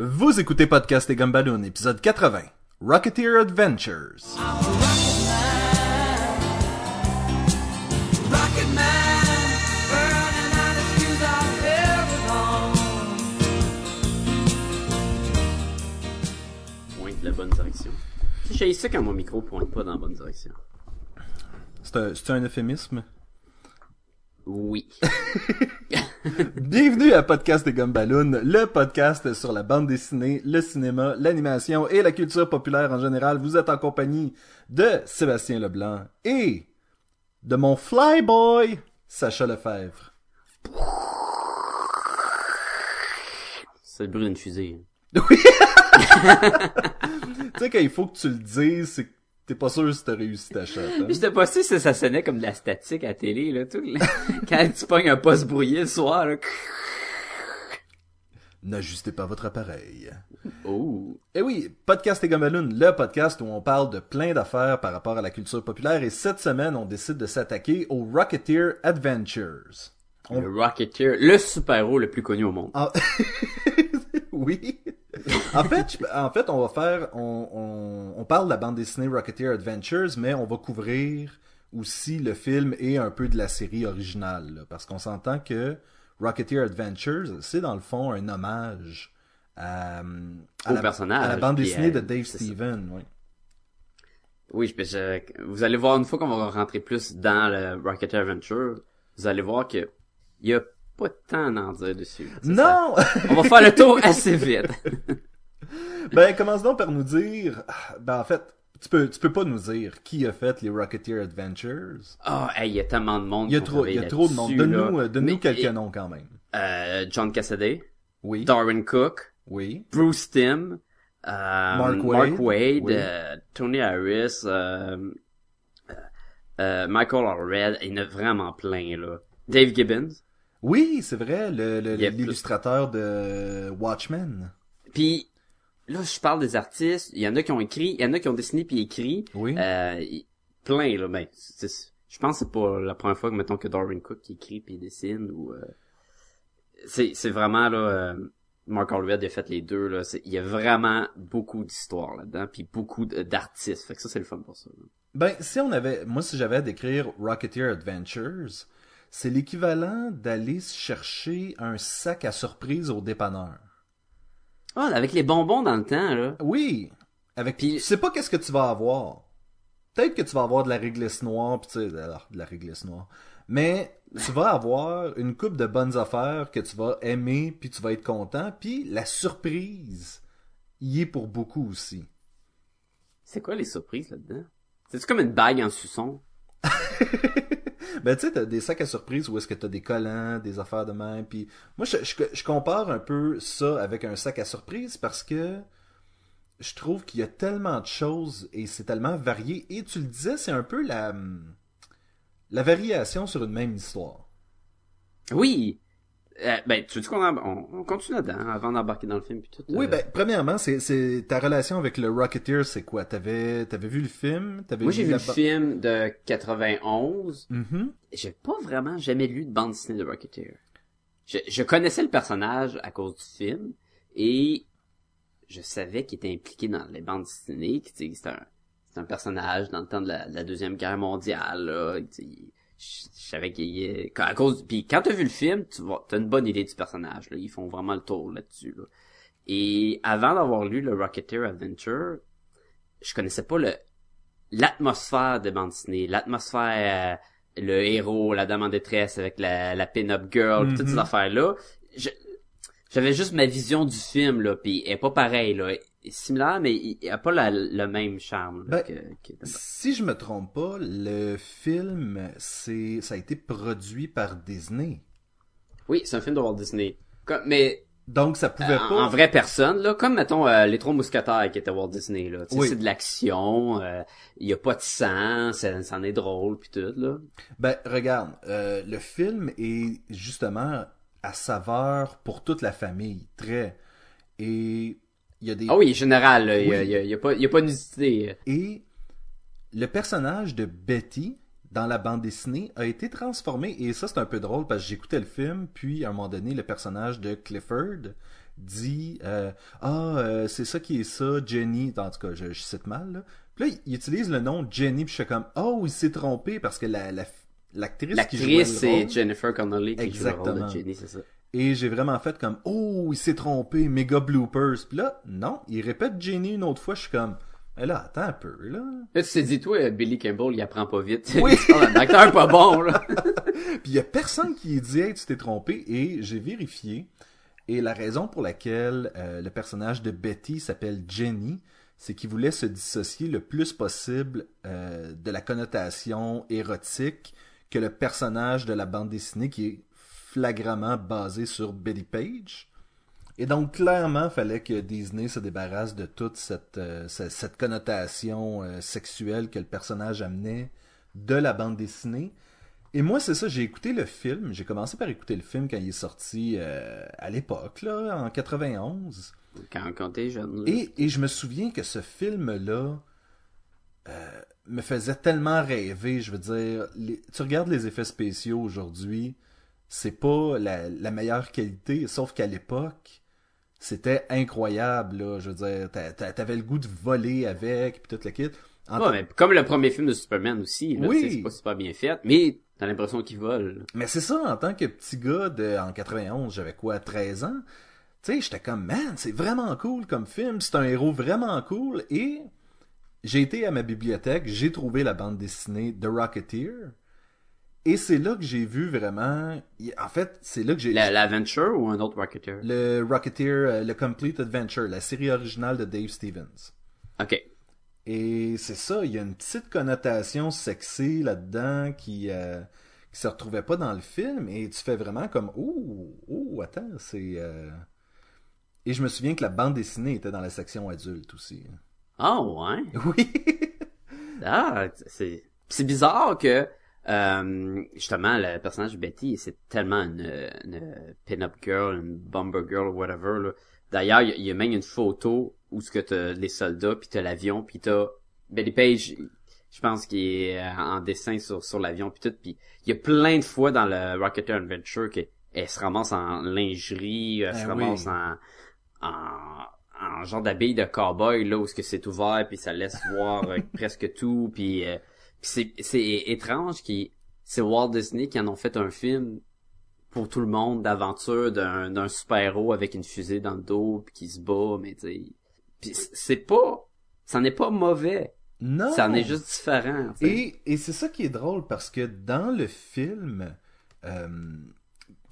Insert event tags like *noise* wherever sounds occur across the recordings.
Vous écoutez Podcast et Gumballoon, épisode 80, Rocketeer Adventures. Pointe la bonne direction. J'ai ça quand mon micro pointe pas dans la bonne direction. C'est un, c'est un euphémisme? Oui. *laughs* Bienvenue à Podcast et Gumballoon, le podcast sur la bande dessinée, le cinéma, l'animation et la culture populaire en général. Vous êtes en compagnie de Sébastien Leblanc et de mon flyboy, Sacha Lefebvre. C'est le bruit d'une fusée. *laughs* Tu sais, quand il faut que tu le dises, c'est t'es pas sûr si t'as réussi ta shot. hein? *laughs* J'étais pas sûr si ça sonnait comme de la statique à télé, là, tout. là. *laughs* Quand tu pognes un poste brouillé le soir, là. N'ajustez pas votre appareil. Oh. Eh oui, Podcast et Gumballoon, le podcast où on parle de plein d'affaires par rapport à la culture populaire et cette semaine, on décide de s'attaquer aux Rocketeer Adventures. On- Le Rocketeer, le super-héros le plus connu au monde. Ah, *laughs* oui. En fait, je- en fait, on va faire, on, on, on parle de la bande dessinée Rocketeer Adventures, mais on va couvrir aussi le film et un peu de la série originale, là, parce qu'on s'entend que Rocketeer Adventures, c'est dans le fond un hommage à, à Au la, personnage, à la bande dessinée de Dave. Steven. Oui. Oui, je, je- vous allez voir une fois qu'on va rentrer plus dans le Rocketeer Adventure, vous allez voir que il y a pas tant à en dire dessus. Non. On va faire le tour *laughs* assez vite. *laughs* ben commence donc par nous dire. Ben en fait, tu peux, tu peux pas nous dire qui a fait les Rocketeer Adventures. Ah, hey, il y a tellement de monde. Il y a trop, il y a trop de monde. Donne-nous, euh, donne-nous quelques et- noms quand même. Euh, John Cassaday, Oui. Darwin Cook, Oui. Bruce Timm, euh, Mark Wade, Wade, oui. euh, Tony Harris, euh, euh, Michael Allred, il y en a vraiment plein, là. Dave Gibbons. Oui, c'est vrai, le, le- l'illustrateur de Watchmen. Puis, là, je parle des artistes, il y en a qui ont écrit, il y en a qui ont dessiné puis écrit, Oui. euh, plein, là, ben, c'est- c'est- je pense que c'est pas la première fois que, mettons, que Darwin Cook qui écrit puis dessine, ou, euh, c'est, c'est vraiment, là, euh, Mark Allred a fait les deux, là, il y a vraiment beaucoup d'histoires là-dedans, puis beaucoup d'artistes, fait que ça, c'est le fun pour ça, là. Ben, si on avait, moi, si j'avais à décrire Rocketeer Adventures, c'est l'équivalent d'aller chercher un sac à surprise au dépanneur. Ah, avec les bonbons dans le temps, là. Oui. Avec, Puis- tu sais pas qu'est-ce que tu vas avoir. Peut-être que tu vas avoir de la réglisse noire, pis tu sais, alors, de la réglisse noire. Mais tu vas avoir une coupe de bonnes affaires que tu vas aimer, puis tu vas être content, puis la surprise y est pour beaucoup aussi. C'est quoi les surprises là-dedans? C'est comme une bague en suçon? *laughs* Ben tu sais, t'as des sacs à surprise où est-ce que t'as des collants, des affaires de même, puis moi je, je, compare un peu ça avec un sac à surprise parce que je trouve qu'il y a tellement de choses et c'est tellement varié et tu le disais, c'est un peu la la variation sur une même histoire. Oui! Euh, ben, tu veux qu'on on, on continue là-dedans avant d'embarquer dans le film puis tout? Oui, euh, ben premièrement, c'est c'est ta relation avec le Rocketeer, c'est quoi? T'avais t'avais vu le film? T'avais Moi, j'ai vu le film de 91. Mhm. J'ai pas vraiment jamais lu de bande dessinée de Rocketeer. Je, je connaissais le personnage à cause du film et je savais qu'il était impliqué dans les bandes dessinées, que c'est un, c'est un personnage dans le temps de la, de la deuxième guerre mondiale, là, je, je savais qu'il à cause, puis quand t'as vu le film, tu vas, t'as une bonne idée du personnage, là, ils font vraiment le tour là-dessus, là. Et avant d'avoir lu le Rocketeer Adventure, je connaissais pas le, l'atmosphère de bande l'atmosphère, euh, le héros, la dame en détresse avec la, la pin-up girl, toutes ces Mhm. affaires-là. Je- J'avais juste ma vision du film, là, pis elle est pas pareille, là. Similaire, mais il il a pas la- le même charme, là, Ben, que, que- Si je me trompe pas, le film c'est ça a été produit par Disney. Oui, c'est un film de Walt Disney. Comme- mais Donc ça pouvait pas en vraie personne, là, comme mettons euh, les trois mousquetaires qui étaient Walt Disney, là. Oui. C'est de l'action, euh, il y a pas de sang, ça, ça en est drôle puis tout, là. Ben, regarde, euh, le film est justement à saveur pour toute la famille, très. Et il y a des Ah oui, général, là, il y a, Oui. il y a- il y a pas, il y a pas et le personnage de Betty dans la bande dessinée a été transformé et ça c'est un peu drôle parce que j'écoutais le film puis à un moment donné le personnage de Clifford dit euh, ah euh, c'est ça qui est ça Jenny en tout cas je, je cite mal là. Puis là il utilise le nom Jenny puis je suis comme oh il s'est trompé parce que la la- l'actrice qui L'actrice, le c'est Jennifer Connelly qui joue le rôle Exactement. de Jenny, c'est ça. Et j'ai vraiment fait comme oh il s'est trompé méga bloopers puis là non il répète Jenny une autre fois je suis comme Eh là attends un peu là Là, tu t'es dit, toi, Billy Campbell, il apprend pas vite. Oui. C'est *laughs* un acteur pas bon, là. *laughs* Puis il y a personne qui dit hey, tu t'es trompé et j'ai vérifié et la raison pour laquelle euh, le personnage de Betty s'appelle Jenny, c'est qu'il voulait se dissocier le plus possible euh, de la connotation érotique que le personnage de la bande dessinée qui est flagramment basé sur Betty Page. Et donc clairement, fallait que Disney se débarrasse de toute cette euh, cette connotation euh, sexuelle que le personnage amenait de la bande dessinée. Et moi, c'est ça, j'ai écouté le film. J'ai commencé par écouter le film quand il est sorti euh, à l'époque, là, en 91. Quand, quand t'es jeune. Et, et je me souviens que ce film-là me faisait tellement rêver. Je veux dire, les- tu regardes les effets spéciaux aujourd'hui, c'est pas la, la meilleure qualité, sauf qu'à l'époque, c'était incroyable. Là, je veux dire, t'a- t'a- t'avais le goût de voler avec, puis tout le kit. En Ouais, mais comme le premier film de Superman aussi, là, Oui. c'est pas super bien fait, mais t'as l'impression qu'il vole. Mais c'est ça, en tant que petit gars de, en 91, j'avais quoi, 13 ans? Tu sais, j'étais comme, man, c'est vraiment cool comme film, c'est un héros vraiment cool, et j'ai été à ma bibliothèque, j'ai trouvé la bande dessinée The Rocketeer, et c'est là que j'ai vu vraiment, en fait, c'est là que j'ai... La- L'Aventure ou un autre Rocketeer? Le Rocketeer, euh, le Complete Adventure, la série originale de Dave Stevens. Ok. Et c'est ça, il y a une petite connotation sexy là-dedans qui euh, qui se retrouvait pas dans le film et tu fais vraiment comme ouh ouh attends c'est euh... et je me souviens que la bande dessinée était dans la section adulte aussi. Ah, ouais? *laughs* Oui. Ah, c'est c'est bizarre que euh, justement le personnage de Betty c'est tellement une, une pin-up girl, une bomber girl, whatever. là. D'ailleurs, il y, a- même une photo où ce que t'as les soldats puis t'as l'avion puis t'as Betty Page. Je pense qu'il est euh, en dessin sur sur l'avion puis tout. Puis il y a plein de fois dans le Rocketeer Adventure qu'elle elle se ramasse en lingerie, elle se Ah oui. ramasse en en, en genre d'habille de cowboy là où ce que c'est ouvert puis ça laisse voir euh, *laughs* presque tout puis euh, puis c'est c'est étrange qui c'est Walt Disney qui en ont fait un film pour tout le monde d'aventure d'un d'un super-héros avec une fusée dans le dos puis qui se bat mais tu c'est pas ça n'est pas mauvais Non. ça en est juste différent. Et, et c'est ça qui est drôle parce que dans le film, euh,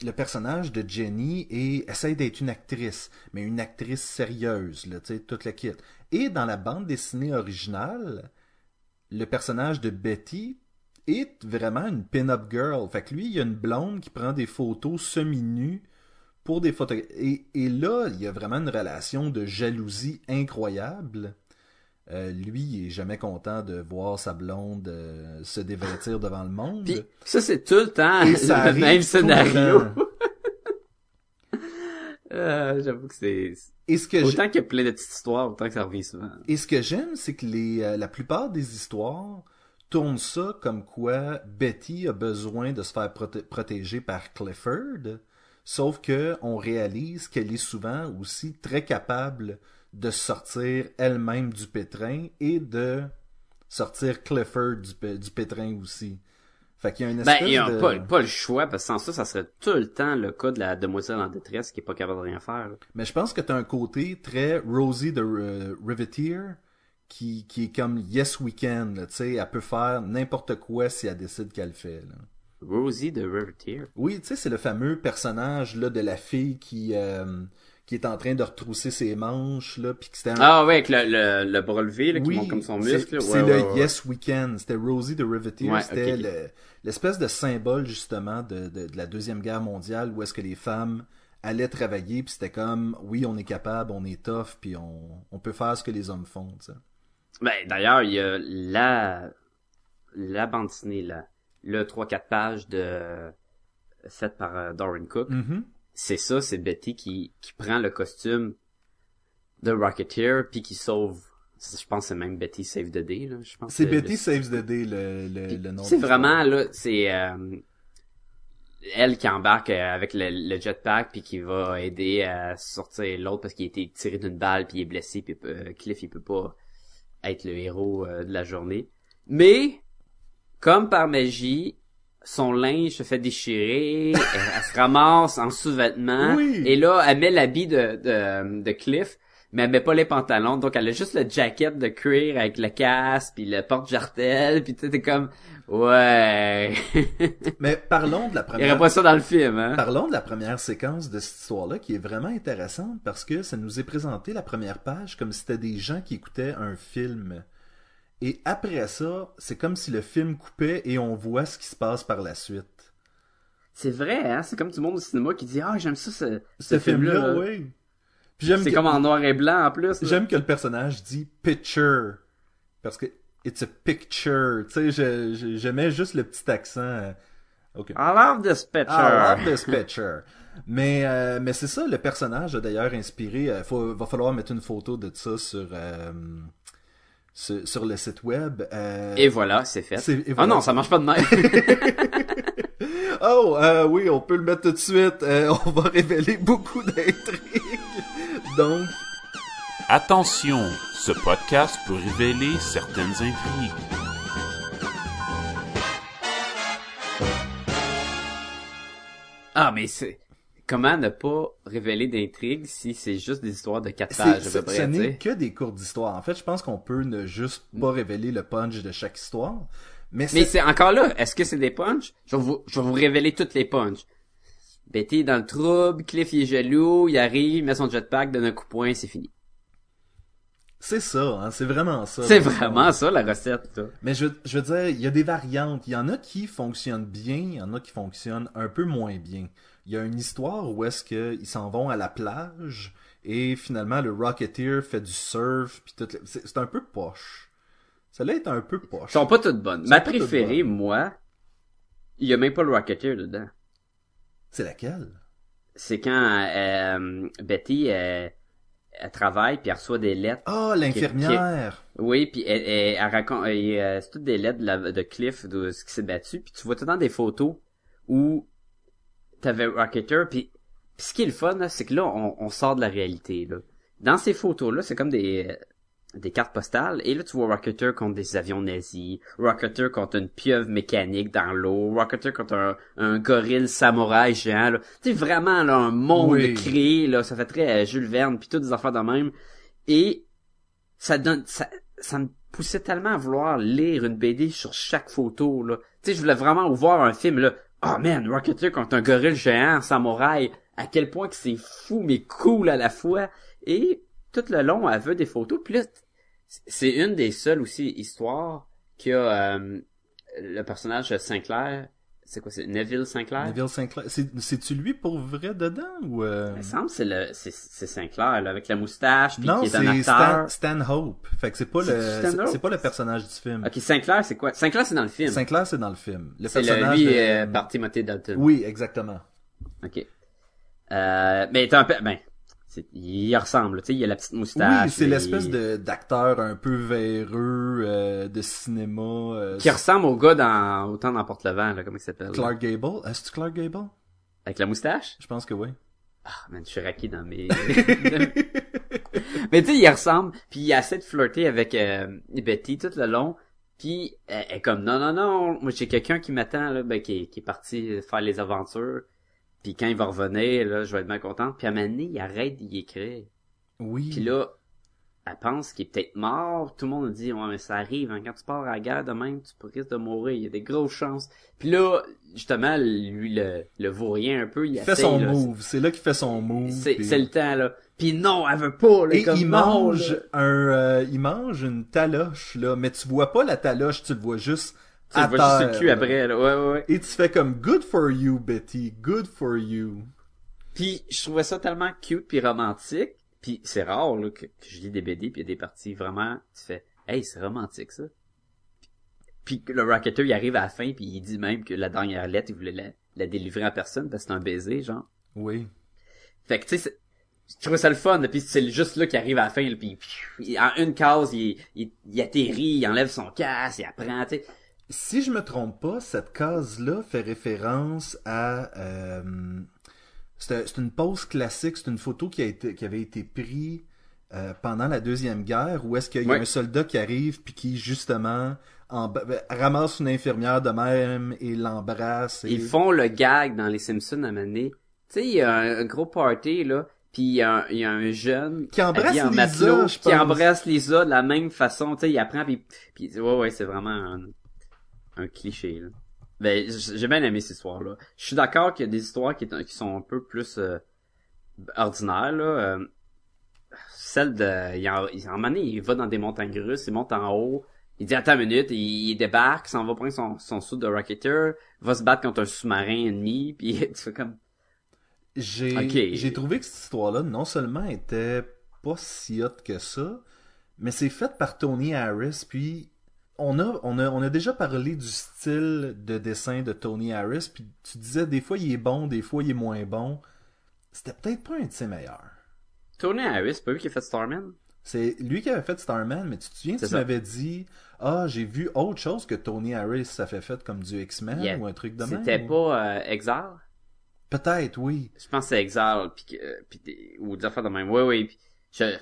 le personnage de Jenny est, essaie d'être une actrice, mais une actrice sérieuse, là, tu sais, toute la kit. Et dans la bande dessinée originale, le personnage de Betty est vraiment une pin-up girl. Fait que lui, il y a une blonde qui prend des photos semi-nues pour des photos. Et, et là, il y a vraiment une relation de jalousie incroyable. Euh, lui, il est jamais content de voir sa blonde euh, se dévêtir devant le monde. puis ça c'est tout le temps Et ça le même le scénario. Euh, j'avoue que c'est Et ce que autant qu'il y a plein de petites histoires autant que ça revient souvent Et ce que j'aime, c'est que les, euh, la plupart des histoires tournent ça comme quoi Betty a besoin de se faire proté- protéger par Clifford, sauf que on réalise qu'elle est souvent aussi très capable de sortir elle-même du pétrin et de sortir Clifford du pétrin aussi. Fait qu'il y a une Ben, espèce de... pas, pas le choix, parce que sans ça, ça serait tout le temps le cas de la demoiselle en détresse qui est pas capable de rien faire. là. Mais je pense que t'as un côté très Rosie de euh, Riveteer qui, qui est comme Yes We Can, là, tu sais, elle peut faire n'importe quoi si elle décide qu'elle le fait. Là. Rosie de Riveteer? Oui, tu sais, c'est le fameux personnage là de la fille qui euh, qui est en train de retrousser ses manches là, puis que c'était un... Ah ouais, avec le, le, le bras levé, là, qui oui, monte comme son muscle. c'est Ouais, le ouais. Yes We Can. C'était Rosie de Riveteer. C'était ok, ok. le- l'espèce de symbole justement de, de, de la deuxième guerre mondiale où est-ce que les femmes allaient travailler puis c'était comme oui on est capable, on est tough puis on, on peut faire ce que les hommes font. tu sais. Ben, d'ailleurs, il y a la, la bande dessinée, là. Le 3-4 pages de, faite par euh, Doran Cook. Mhm. C'est ça, c'est Betty qui, qui prend le costume de Rocketeer puis qui sauve. Je pense que c'est même Betty Save the Day, là. Je pense C'est Betty le- Saves the Day le, le, le nom. C'est vraiment là, c'est euh, elle qui embarque euh, avec le, le jetpack puis qui va aider à sortir l'autre parce qu'il a été tiré d'une balle puis il est blessé puis euh, Cliff il peut pas être le héros euh, de la journée. Mais comme par magie, son linge se fait déchirer, elle, elle se ramasse en sous-vêtements Oui. et là elle met l'habit de, de de Cliff mais elle met pas les pantalons donc elle a juste le jacket de cuir avec le casque puis le porte-jartel puis tu t'es comme ouais *laughs* Mais parlons de la il première... aurait pas ça dans le film hein Parlons de la première séquence de cette histoire-là qui est vraiment intéressante parce que ça nous est présenté la première page comme si c'était des gens qui écoutaient un film. Et après ça, c'est comme si le film coupait et on voit ce qui se passe par la suite. C'est vrai, hein? C'est comme tout le monde au cinéma qui dit Ah, j'aime ça, ce, ce, Ce film-là. film-là, là. oui. C'est que- comme en noir et blanc en plus. J'aime que le personnage dit picture parce que it's a picture. Tu sais, j'aimais juste le petit accent. euh, Ok. I love this picture. Ah, love this picture. Mais euh, mais c'est ça, le personnage a d'ailleurs inspiré. euh, faut, va falloir mettre une photo de ça sur euh, sur, sur le site web. euh, Et voilà, c'est fait. Ah voilà. non, ça marche pas de même. *laughs* Oh, euh, oui, on peut le mettre tout de suite. Euh, on va révéler beaucoup d'intrigues. Donc, Attention, ce podcast peut révéler certaines intrigues. ah, mais c'est. Comment ne pas révéler d'intrigue si c'est juste des histoires de quatre pages c'est- à peu ce n'est que des courtes histoires. En fait, je pense qu'on peut ne juste pas révéler le punch de chaque histoire. Mais, Mais c'est encore là, est-ce que c'est des punchs? Je vais vous, je vais vous révéler toutes les punchs. Betty est dans le trouble, Cliff il est jaloux, il arrive, il met son jetpack, donne un coup de poing, c'est fini. c'est ça, hein, c'est vraiment ça. C'est vraiment ça la recette. Mais je, je veux dire, il y a des variantes. Il y en a qui fonctionnent bien, il y en a qui fonctionnent un peu moins bien. Il y a une histoire où est-ce qu'ils s'en vont à la plage et finalement le Rocketeer fait du surf puis tout. le- C'est un peu poche. Celle-là est un peu poche. Elles sont pas toutes bonnes. Ma préférée, moi, il y a même pas le Rocketeer dedans. C'est laquelle? C'est quand euh, Betty, euh, elle travaille puis elle reçoit des lettres. Ah, l'infirmière. Oui, puis elle, elle, elle raconte, et, euh, c'est toutes des lettres de, la- de Cliff de ce qui s'est battu, puis tu vois tout le temps des photos où t'avais Rocketer, puis, ce qui est le fun, c'est que là, on, on sort de la réalité, là. Dans ces photos-là, c'est comme des, euh, des cartes postales, et là, tu vois Rocketer contre des avions nazis, Rocketer contre une pieuvre mécanique dans l'eau, Rocketer contre un, un gorille samouraï géant, là. Tu sais, vraiment, là, un monde Oui. créé, là, ça fait très euh, Jules Verne, puis toutes des affaires de même. Et ça donne ça, ça me poussait tellement à vouloir lire une BD sur chaque photo là. Tu sais, je voulais vraiment voir un film là. Oh man, Rocketeer contre un gorille géant samouraï. À quel point que c'est fou mais cool à la fois. Et tout le long, elle veut des photos. Puis là, c'est une des seules aussi histoires qui a euh, le personnage de Sinclair. C'est quoi, c'est Neville Sinclair? Neville Sinclair. C'est- C'est-tu lui pour vrai dedans ou euh... Il me semble que c'est le c'est c'est Sinclair là, avec la moustache puis Non, qui est un c'est acteur. Stan, Stan Hope. Fait que c'est pas C'est le Stan c'est- pas le personnage du film. Ok, Sinclair c'est quoi? Sinclair c'est dans le film. Sinclair c'est dans le film. Le C'est le, personnage lui de- euh, par Timothy Dalton. Oui, exactement. Ok. Euh, mais t'as un peu, ben, il ressemble, tu sais, il a la petite moustache. Oui, c'est l'espèce de d'acteur un peu véreux euh, de cinéma. euh, Qui ressemble au gars dans Autant n'emporte le vent, là, comment il s'appelle? là? Clark Gable? Est-ce que Clark Gable? Avec la moustache? Je pense que oui. Ah, man, je suis raqué dans mes... *laughs* mais tu sais, il ressemble, puis il essaie de flirter avec euh, Betty tout le long, puis elle elle est comme, non, non, non, moi j'ai quelqu'un qui m'attend, là, ben, qui, est- qui est parti faire les aventures, puis quand il va revenir, là, je vais être bien contente, puis à un moment donné, il arrête d'y écrire. Oui. Puis là, elle pense qu'il est peut-être mort. Tout le monde dit, ouais, mais ça arrive, hein, quand tu pars à la guerre de même, tu risques de mourir. Il y a des grosses chances. Puis là, justement, lui, le, le vaurien un peu, il, il fait son là. move. C'est là qu'il fait son move. C'est, puis- le temps, là. Puis non, elle veut pas, là. Et comme il mange un, euh, il mange une taloche là, mais tu vois pas la taloche, tu le vois juste à vois juste le cul après, là. Ouais, ouais, ouais. Et tu fais comme good for you Betty, good for you. Puis je trouvais ça tellement cute puis romantique. Puis c'est rare là, que, que je lis des BD puis il y a des parties vraiment tu fais hey c'est romantique ça. Puis le Rocketer il arrive à la fin puis il dit même que la dernière lettre il voulait la, la délivrer à personne parce que c'est un baiser genre. Oui. Fait que tu sais je trouvais ça le fun puis c'est juste là qu'il arrive à la fin là, puis en une case il, il, il atterrit il enlève son casque il apprend tu sais si je me trompe pas, cette case-là fait référence à... euh, c'est une pose classique, c'est une photo qui, a été, qui avait été prise euh, pendant la Deuxième Guerre, où est-ce qu'il y a Ouais. un soldat qui arrive, puis qui, justement, en- ben, ramasse une infirmière de même et l'embrasse. et- Ils font le gag dans les Simpsons à Mané. Tu sais, il y a un, un gros party, là, puis il y, a un- il y a un jeune Qui embrasse en Lisa, matelot, je qui embrasse Lisa de la même façon. Tu sais, il apprend, puis, puis ouais, ouais, c'est vraiment un, un cliché, là. Ben, j'ai bien aimé cette histoire-là. Je suis d'accord qu'il y a des histoires qui, sont un peu plus euh, ordinaires, là. Euh, celle de... Il en, il, en il va dans des montagnes russes, il monte en haut, il dit attends une minute, il, il débarque, s'en va prendre son, son sou de Rocketeer, va se battre contre un sous-marin ennemi, *laughs* puis tu fais comme... J'ai trouvé que cette histoire-là, non seulement était pas si hot que ça, mais c'est fait par Tony Harris, puis on a, on a, on a déjà parlé du style de dessin de Tony Harris, puis tu disais des fois il est bon, des fois il est moins bon. C'était peut-être pas un de ses meilleurs. Tony Harris, c'est pas lui qui a fait Starman? C'est lui qui avait fait Starman, mais tu te souviens, tu m'avais dit Ah, j'ai vu autre chose que Tony Harris ça fait fait comme du X-Men Yeah. ou un truc de même. C'était ou- pas euh, Exile? Peut-être, oui. Je pense que c'est Exile, puis que, euh, puis ou des affaires de même. Ouais, ouais, puis je...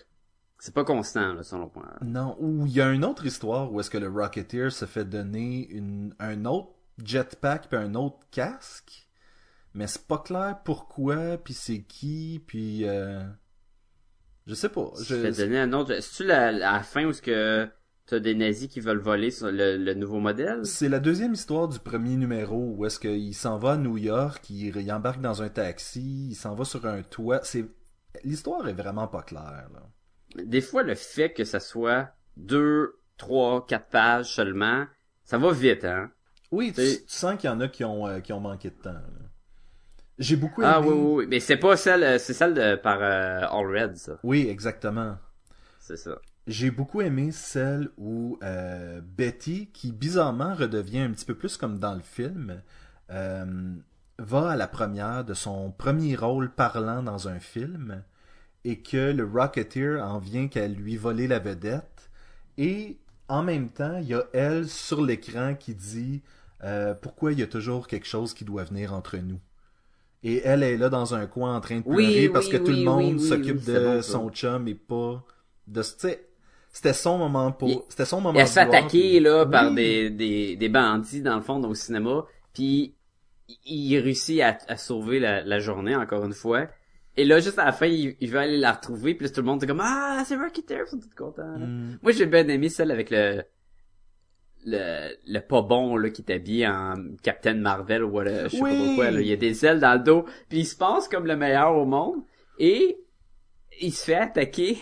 c'est pas constant, là, selon moi. Non, ou il y a une autre histoire où est-ce que le Rocketeer se fait donner une, un autre jetpack puis un autre casque, mais c'est pas clair pourquoi, puis c'est qui, puis euh... je sais pas. Je vais donner un autre. C'est-tu la, la fin où est-ce que t'as des nazis qui veulent voler sur le, le nouveau modèle? C'est la deuxième histoire du premier numéro où est-ce qu'il s'en va à New York, il, il embarque dans un taxi, il s'en va sur un toit. C'est l'histoire est vraiment pas claire là. Des fois, le fait que ça soit deux, trois, quatre pages seulement, ça va vite, hein? Oui, tu, sens qu'il y en a qui ont euh, qui ont manqué de temps. là. J'ai beaucoup aimé. Ah oui, oui, oui. Mais c'est pas celle, euh, c'est celle de par euh, All Red, ça. Oui, exactement. C'est ça. J'ai beaucoup aimé celle où euh, Betty, qui bizarrement redevient un petit peu plus comme dans le film, euh, va à la première de son premier rôle parlant dans un film et que le Rocketeer en vient qu'à lui voler la vedette. Et en même temps, il y a elle sur l'écran qui dit euh, pourquoi il y a toujours quelque chose qui doit venir entre nous. Et elle est là dans un coin en train de Oui, pleurer parce oui, que tout le monde s'occupe de bon, son chum et pas de c'était son moment pour c'était son moment Elle se fait attaquer, là, par des, des, des bandits, dans le fond, au cinéma, puis il il réussit à, à sauver la, la journée, encore une fois. Et là, juste à la fin, il, il veut aller la retrouver, puis là, tout le monde est comme « Ah, c'est Rocketeer! » Ils sont tous contents. Mm. Moi, j'ai bien aimé celle avec le le, le pas bon là qui est habillé en Captain Marvel ou whatever, je sais Oui. pas pourquoi là. il y a des ailes dans le dos puis il se passe comme le meilleur au monde et il se fait attaquer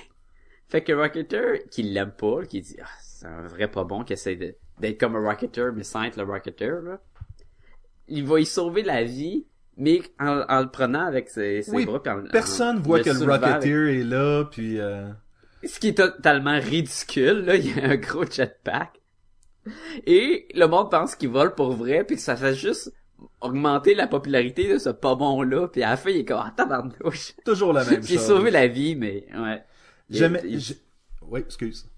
fait que Rocketeer qui l'aime pas qui dit ah, c'est un vrai pas bon qui essaie de- d'être comme un Rocketeer mais sans être le Rocketeer là il va y sauver la vie mais en, en le prenant avec ses, ses Oui, bras en- Personne en voit que le avec- Rocketeer est là puis euh, ce qui est totalement ridicule, là, *laughs* il y a un gros jetpack. Et le monde pense qu'il vole pour vrai, puis que ça fait juste augmenter la popularité de ce pas bon-là, puis à la fin, il est comme, ah, tabarnouche. toujours la *laughs* même J'ai chose. sauvé la vie, mais, ouais. J'aimais il- j'ai- Oui, excuse.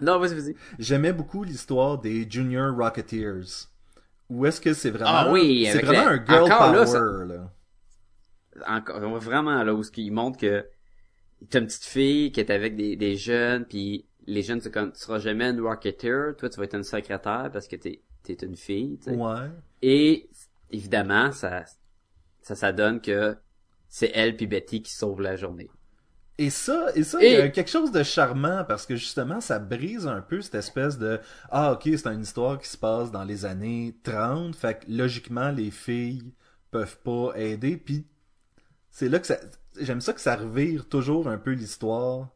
Non, vas-y, vas-y. J'aimais beaucoup l'histoire des Junior Rocketeers. Où est-ce que c'est vraiment Ah oui, c'est vraiment un girl encore power là, ça- là? Encore, vraiment, là, où ce qui montre que t'as une petite fille qui est avec des, des jeunes, puis les jeunes, c'est comme, tu seras jamais une Rocketeer, toi, tu vas être une secrétaire parce que t'es, t'es une fille, tu sais. Ouais. Et évidemment, ça, ça, ça donne que c'est elle puis Betty qui sauvent la journée. Et ça, et ça, Et- il y a quelque chose de charmant parce que justement, ça brise un peu cette espèce de ah ok, c'est une histoire qui se passe dans les années 30, fait que logiquement les filles peuvent pas aider, puis c'est là que ça, j'aime ça que ça revire toujours un peu l'histoire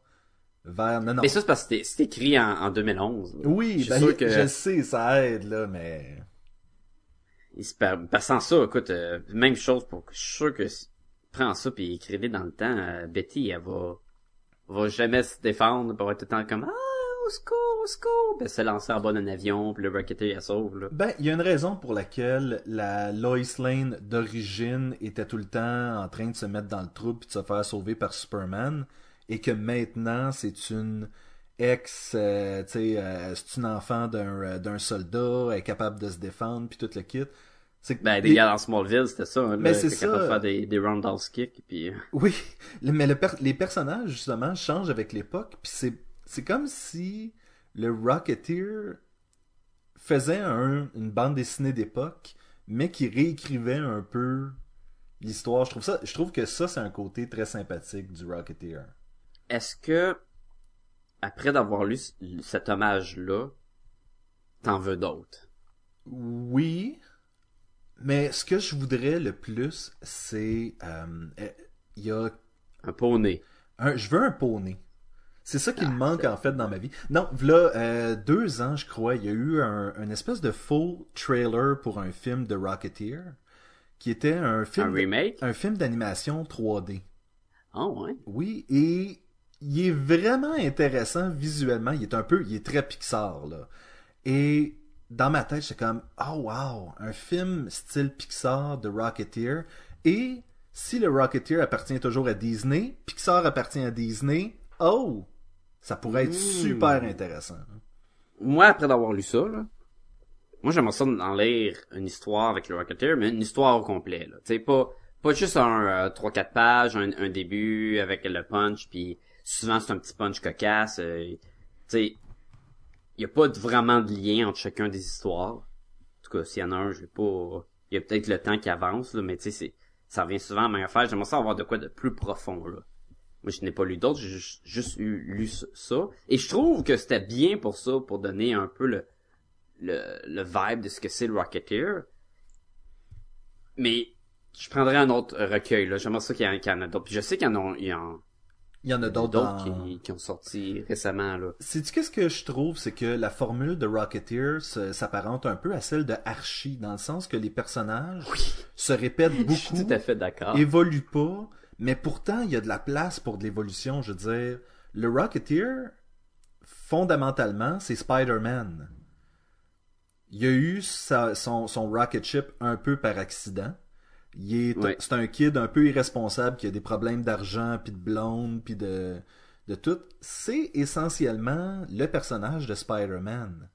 vers non non. Mais ça, c'est parce que c'est- écrit en, en 2011. là. oui, je suis ben, sûr que- je sais, ça aide là, mais Il se sans ça, écoute, euh, même chose pour, je suis sûr que prends ça puis écris-le dans le temps, euh, Betty, elle va, va jamais se défendre, pour être tout le temps comme, ah, au secours, au secours, elle se lancer en bas d'un avion, puis le Rocketeer, elle sauve. Ben, il y a une raison pour laquelle la Lois Lane d'origine était tout le temps en train de se mettre dans le trou puis de se faire sauver par Superman et que maintenant c'est une ex, euh, tu sais, euh, c'est une enfant d'un d'un soldat, elle est capable de se défendre, puis tout le kit. C'est que Ben, des gars dans Smallville, c'était ça. Hein, Mais c'est capable ça. de faire des, des roundhouse kicks, puis... euh, Oui, mais le per- les personnages, justement, changent avec l'époque, puis c'est, c'est comme si le Rocketeer faisait un- une bande dessinée d'époque, mais qui réécrivait un peu l'histoire. Je trouve ça, je trouve que ça, c'est un côté très sympathique du Rocketeer. Est-ce que, après d'avoir lu cet hommage-là, t'en veux d'autres? Oui, mais ce que je voudrais le plus, c'est, euh, euh, il y a Un poney. Un- je veux un poney. C'est ça qui me Ah, manque en fait dans ma vie. Non, là, euh, deux ans, je crois, il y a eu un, espèce de faux trailer pour un film de Rocketeer, qui était un film, Un remake? un film d'animation 3D. Ah ouais? Oui, et il est vraiment intéressant visuellement. Il est un peu, il est très Pixar là. Et dans ma tête, j'étais comme, oh wow, un film style Pixar de Rocketeer. Et si le Rocketeer appartient toujours à Disney, Pixar appartient à Disney, oh, ça pourrait être Hmm. super intéressant. Moi, après d'avoir lu ça, là, moi, j'aimerais ça en lire une histoire avec le Rocketeer, mais une histoire au complet. Tu sais, pas, pas juste un euh, 3-4 pages, un, un début avec le punch, puis souvent c'est un petit punch cocasse. euh, tu sais, y a pas vraiment de lien entre chacun des histoires. En tout cas, s'il y en a un, je vais pas... Il y a peut-être le temps qui avance, là, mais tu sais, ça revient souvent à même affaire. J'aimerais ça avoir de quoi de plus profond, là. Moi, je n'ai pas lu d'autres, j'ai juste, eu, lu ça. Et je trouve que c'était bien pour ça, pour donner un peu le, le, le vibe de ce que c'est le Rocketeer. Mais je prendrais un autre recueil, là. J'aimerais ça qu'il y en, qu'il y en a d'autres. Puis je sais qu'il y en a, il y en, Il y en a d'autres dans... qui, qui ont sorti récemment, là. Sais-tu qu'est-ce que je trouve? C'est que la formule de Rocketeer s'apparente un peu à celle de Archie, dans le sens que les personnages se répètent *laughs* Je suis beaucoup. tout à fait d'accord. évolue pas, mais pourtant il y a de la place pour de l'évolution. Je veux dire, le Rocketeer, fondamentalement, c'est Spider-Man. Il a eu sa- son, son rocket ship un peu par accident. Il est, Ouais. c'est un kid un peu irresponsable qui a des problèmes d'argent, puis de blonde, puis de, de tout. C'est essentiellement le personnage de Spider-Man.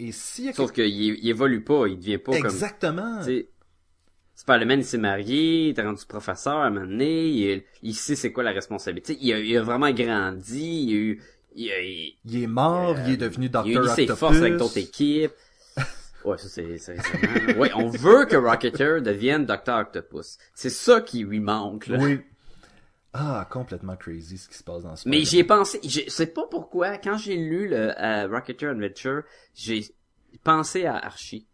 Et a Sauf qu'il il évolue pas, il devient pas comme... Exactement. Tu sais, Spider-Man, il s'est marié, il est rendu professeur à un moment donné, il, il sait c'est quoi la responsabilité. Il a, il a vraiment grandi, il a eu... Il a, il, Il est mort, Euh, il est devenu il a Docteur ses Octopus. forces avec d'autres équipes. Ouais, ça c'est c'est récemment. Ouais, on veut que Rocketeer devienne Docteur Octopus. C'est ça qui lui manque. Là. Oui. Ah, complètement crazy ce qui se passe dans ce Mais film. j'y ai pensé, je sais pas pourquoi, quand j'ai lu le euh, Rocketeer Adventure, j'ai pensé à Archie.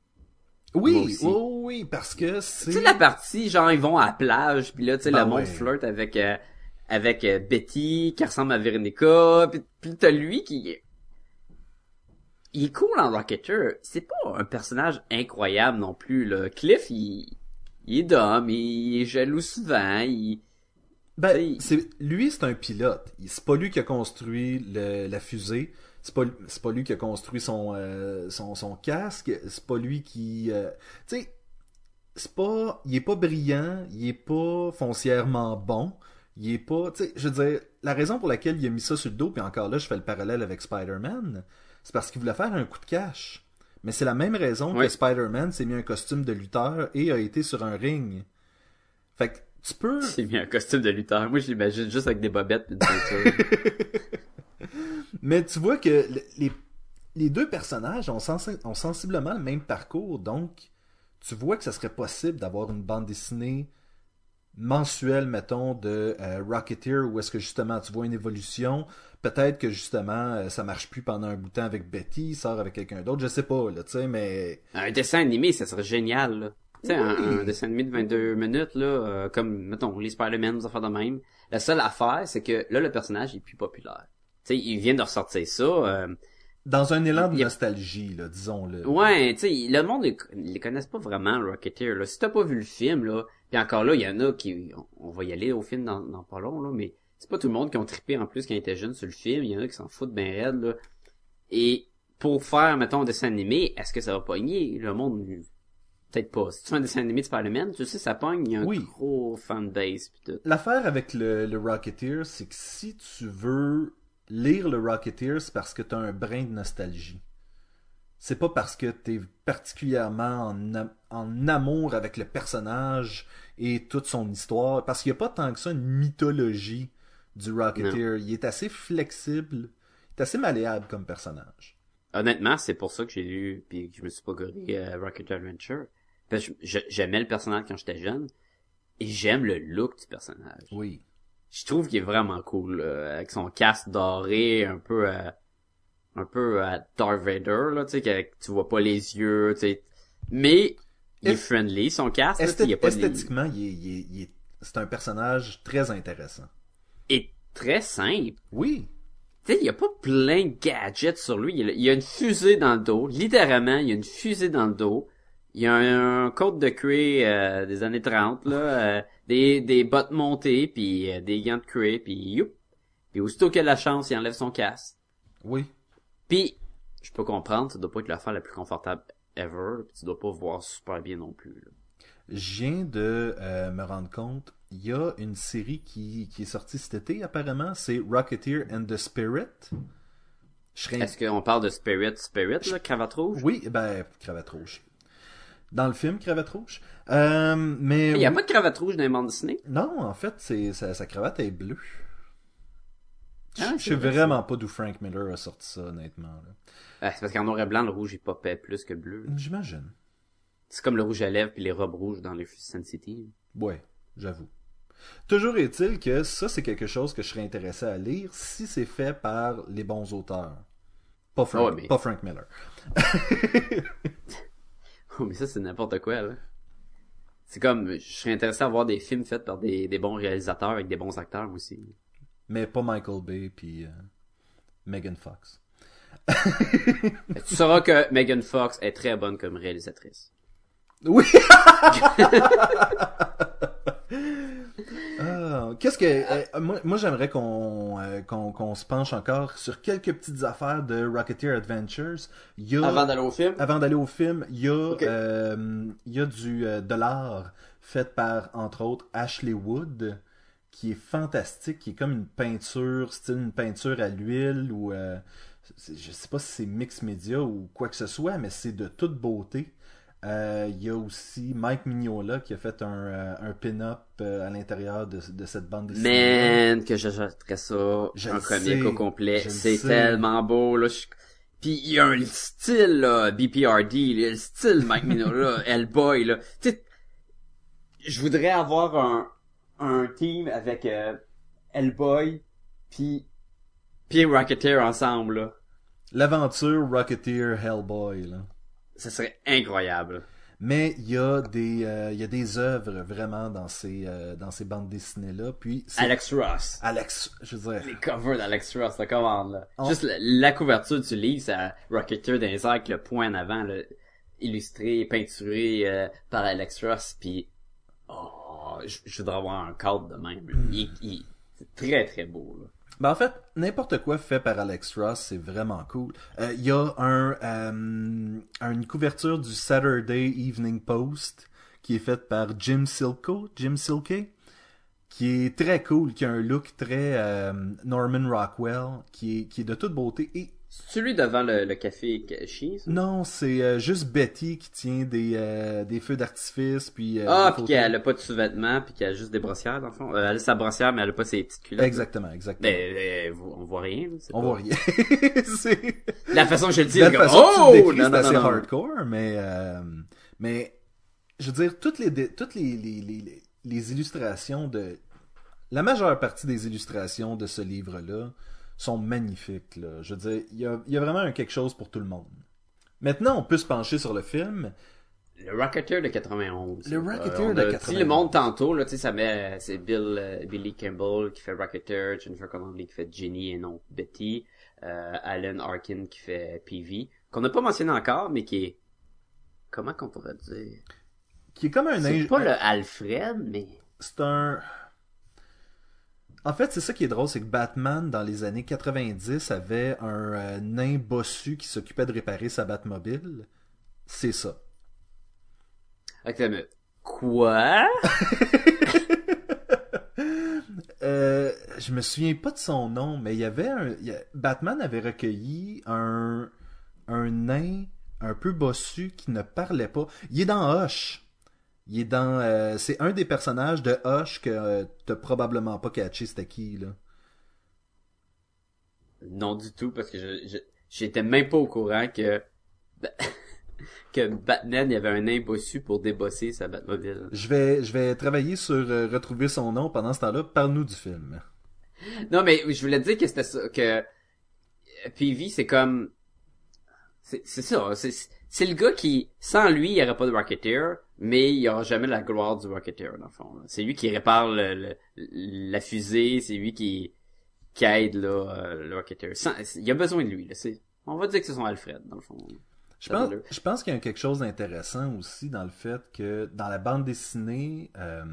Oui, oui, oui, parce que c'est... Tu sais la partie genre ils vont à la plage puis là tu sais Ben le monde flirte avec euh, avec euh, Betty qui ressemble à Veronica puis, puis t'as lui qui il est cool en Rocketeer. C'est pas un personnage incroyable non plus là. Cliff il il est d'homme, il est jaloux souvent, il Ben, c'est... lui, c'est un pilote. Il- C'est pas lui qui a construit le- la fusée. C'est pas, c'est pas lui qui a construit son, euh, son, son casque. C'est pas lui qui... euh, Tu sais, c'est pas... Il est pas brillant. Il est pas foncièrement bon. Il est pas... Tu sais, je veux dire, la raison pour laquelle il a mis ça sur le dos, puis encore là, je fais le parallèle avec Spider-Man, c'est parce qu'il voulait faire un coup de cash. Mais c'est la même raison que Spider-Man s'est mis un costume de lutteur et a été sur un ring. Fait que tu peux... s'est mis un costume de lutteur. Moi je l'imagine juste avec des bobettes et ceinture. *laughs* Mais tu vois que le- les, les deux personnages ont, sens- ont sensiblement le même parcours, donc tu vois que ça serait possible d'avoir une bande dessinée mensuelle, mettons, de euh, Rocketeer, où est-ce que justement tu vois une évolution. Peut-être que justement euh, ça marche plus pendant un bout de temps avec Betty, il sort avec quelqu'un d'autre, je sais pas, là, tu sais, mais... un dessin animé, ça serait génial là. Tu sais, un, Oui. un dessin animé de 22 minutes, là, euh, comme, mettons, les Spider-Man, des affaires de même. La seule affaire, c'est que là, le personnage est plus populaire. Tu sais, il vient de ressortir ça. euh, Dans un élan de Il nostalgie, là, disons-le. ouais, tu sais, le monde, ils, ils les connaissent pas vraiment, Rocketeer. Là. Si t'as pas vu le film, là, puis encore là, il y en a qui... On, va y aller au film dans, dans pas long, là, mais c'est pas tout le monde qui ont trippé en plus quand ils étaient jeunes sur le film. Il y en a qui s'en foutent bien raide, là. Et pour faire, mettons, un dessin animé, est-ce que ça va pogner? Le monde... Peut-être pas. Si tu fais un dessin animé de Spider-Man, tu sais, ça pogne, il y a un Oui. gros fanbase pis tout. L'affaire avec le, le Rocketeer, c'est que si tu veux lire le Rocketeer, c'est parce que t'as un brin de nostalgie. C'est pas parce que t'es particulièrement en, am- en amour avec le personnage et toute son histoire, parce qu'il y a pas tant que ça une mythologie du Rocketeer. Il est assez flexible, il est assez malléable comme personnage. Honnêtement, c'est pour ça que j'ai lu puis que je me suis pas goré euh, Rocket Adventure. Parce que j'aimais le personnage quand j'étais jeune et j'aime le look du personnage. Oui. Je trouve qu'il est vraiment cool euh, avec son casque doré un peu euh, un peu à Darth Vader là, tu sais que tu vois pas les yeux, tu sais. Mais il est friendly son casque, Esthé- y a pas esthétiquement, il est- il est- il est- c'est un personnage très intéressant. est très simple. Oui. Tu sais, il y a pas plein de gadgets sur lui. Il y a- il y a une fusée dans le dos. Littéralement, il y a une fusée dans le dos. Il y a un, un côte de cuir euh, des années 30, là. euh, des, des bottes montées, puis euh, des gants de cuir, puis youp. Puis aussitôt qu'il a la chance, il enlève son casque. Oui. Puis, je peux comprendre, ça doit pas être l'affaire la plus confortable ever. Puis tu dois pas voir super bien non plus. là. Je viens de euh, me rendre compte, il y a une série qui, qui est sortie cet été, apparemment, c'est Rocketeer and the Spirit. Serais... Est-ce qu'on parle de Spirit, Spirit, là, cravate rouge? Oui, ben, cravate rouge. Dans le film, cravate rouge. Euh, mais... Il y a pas de cravate rouge dans les bandes dessinées? Non, en fait, c'est sa, sa cravate est bleue. Ah, je sais vrai, vraiment pas d'où Frank Miller a sorti ça, honnêtement. là. Ah, c'est parce qu'en noir et blanc, le rouge, il popait plus que le bleu. là. J'imagine. C'est comme le rouge à lèvres puis les robes rouges dans les City. Ouais, j'avoue. Toujours est-il que ça, c'est quelque chose que je serais intéressé à lire si c'est fait par les bons auteurs. Pas Frank, Ah mais- pas Frank Miller. *laughs* Oh, mais ça, c'est n'importe quoi, là. C'est comme, je serais intéressé à voir des films faits par des, des bons réalisateurs avec des bons acteurs aussi. Mais pas Michael Bay puis euh, Megan Fox. Tu sauras que Megan Fox est très bonne comme réalisatrice. Oui! *laughs* Ah, Qu'est-ce que euh, moi, moi j'aimerais qu'on euh, qu'on qu'on se penche encore sur quelques petites affaires de Rocketeer Adventures. Il y a Avant d'aller au film? avant d'aller au film, il y a euh, il y a du euh, de l'art fait par entre autres Ashley Wood qui est fantastique, qui est comme une peinture style une peinture à l'huile ou euh, je sais pas si c'est mix média ou quoi que ce soit, mais c'est de toute beauté. Euh, Il y a aussi Mike Mignola qui a fait un, euh, un pin-up euh, à l'intérieur de, de cette bande dessinée. Man, que j'achèterais ça, Je comic sais, au complet. C'est tellement beau, là. je- Puis il y a un style, là, BPRD, le style Mike Minola, *laughs* Hellboy, là. Tu sais, je voudrais avoir un, un team avec euh, Hellboy, puis puis Rocketeer ensemble, là. L'aventure Rocketeer Hellboy. Là. Ça serait incroyable. Mais il y a des euh, il y a des œuvres vraiment dans ces euh, dans ces bandes dessinées là. Puis c'est Alex Ross. Alex, je veux dire, Les covers d'Alex Ross, la commande, là. Juste la, la couverture du livre, c'est Rocketeer dans les airs avec le point en avant, là, illustré, peinturé euh, par Alex Ross, puis oh, je je voudrais avoir un cadre de même. là. Hmm. Il- il- c'est très très beau, là. Ben, en fait, n'importe quoi fait par Alex Ross, c'est vraiment cool. Euh, Il y a un, euh, une couverture du Saturday Evening Post qui est faite par Jim Silko, Jim Silke, qui est très cool, qui a un look très euh, Norman Rockwell, qui est, qui est de toute beauté. Et celui devant le, le café ça? non, c'est euh, juste Betty qui tient des, euh, des feux d'artifice, puis... euh, Ah, puis qu'elle a pas de sous-vêtements, puis qu'elle a juste des brossières, dans le fond. Elle a sa brossière, mais elle a pas ses petites culottes. Exactement, exactement. Mais, on voit rien, On pas- voit rien. *laughs* c'est... La façon que je le dis, La façon que tu oh! le décris, Non, c'est non, assez hardcore, mais, mais je veux dire, toutes les, toutes les, les, les, les illustrations de... La majeure partie des illustrations de ce livre-là sont magnifiques. Là. Je veux dire, il y a, il y a vraiment un quelque chose pour tout le monde. Maintenant, on peut se pencher sur le film. Le Rocketeer de 91. Le Rocketeer on de a dit 91. le monde tantôt, là, tu sais, ça met, c'est Bill, euh, Billy Campbell qui fait Rocketeer, Jennifer Connelly qui fait Ginny et non Betty, euh, Alan Arkin qui fait PV, qu'on n'a pas mentionné encore, mais qui est, comment qu'on pourrait dire? Qui est comme un C'est pas le Alfred, mais... C'est un... En fait, c'est ça qui est drôle, c'est que Batman, dans les années 90, avait un euh, nain bossu qui s'occupait de réparer sa Batmobile. C'est ça. Mais... Quoi? *laughs* Euh, je me souviens pas de son nom, mais il y avait un. il y a- Batman avait recueilli un. un nain un peu bossu qui ne parlait pas. Il est dans Hush. Il est dans. euh, c'est un des personnages de Hush que euh, t'as probablement pas catché, c'était qui, là. Non du tout, parce que je, je- j'étais même pas au courant que *laughs* que Batman il y avait un nain bossu pour débosser sa Batmobile. Je vais, je vais travailler sur euh, retrouver son nom pendant ce temps-là. Parle-nous du film. Non, mais je voulais dire que c'était ça, que PV, c'est comme... C'est ça, c'est c'est le gars qui, sans lui, il n'y aurait pas de Rocketeer, mais il n'y aura jamais la gloire du Rocketeer, dans le fond. C'est lui qui répare le, le- la fusée, c'est lui qui, qui aide là, euh, le Rocketeer. Sans- il y a besoin de lui, là. On va dire que c'est son Alfred, dans le fond. Je pense, je qu'il y a quelque chose d'intéressant aussi dans le fait que dans la bande dessinée, euh,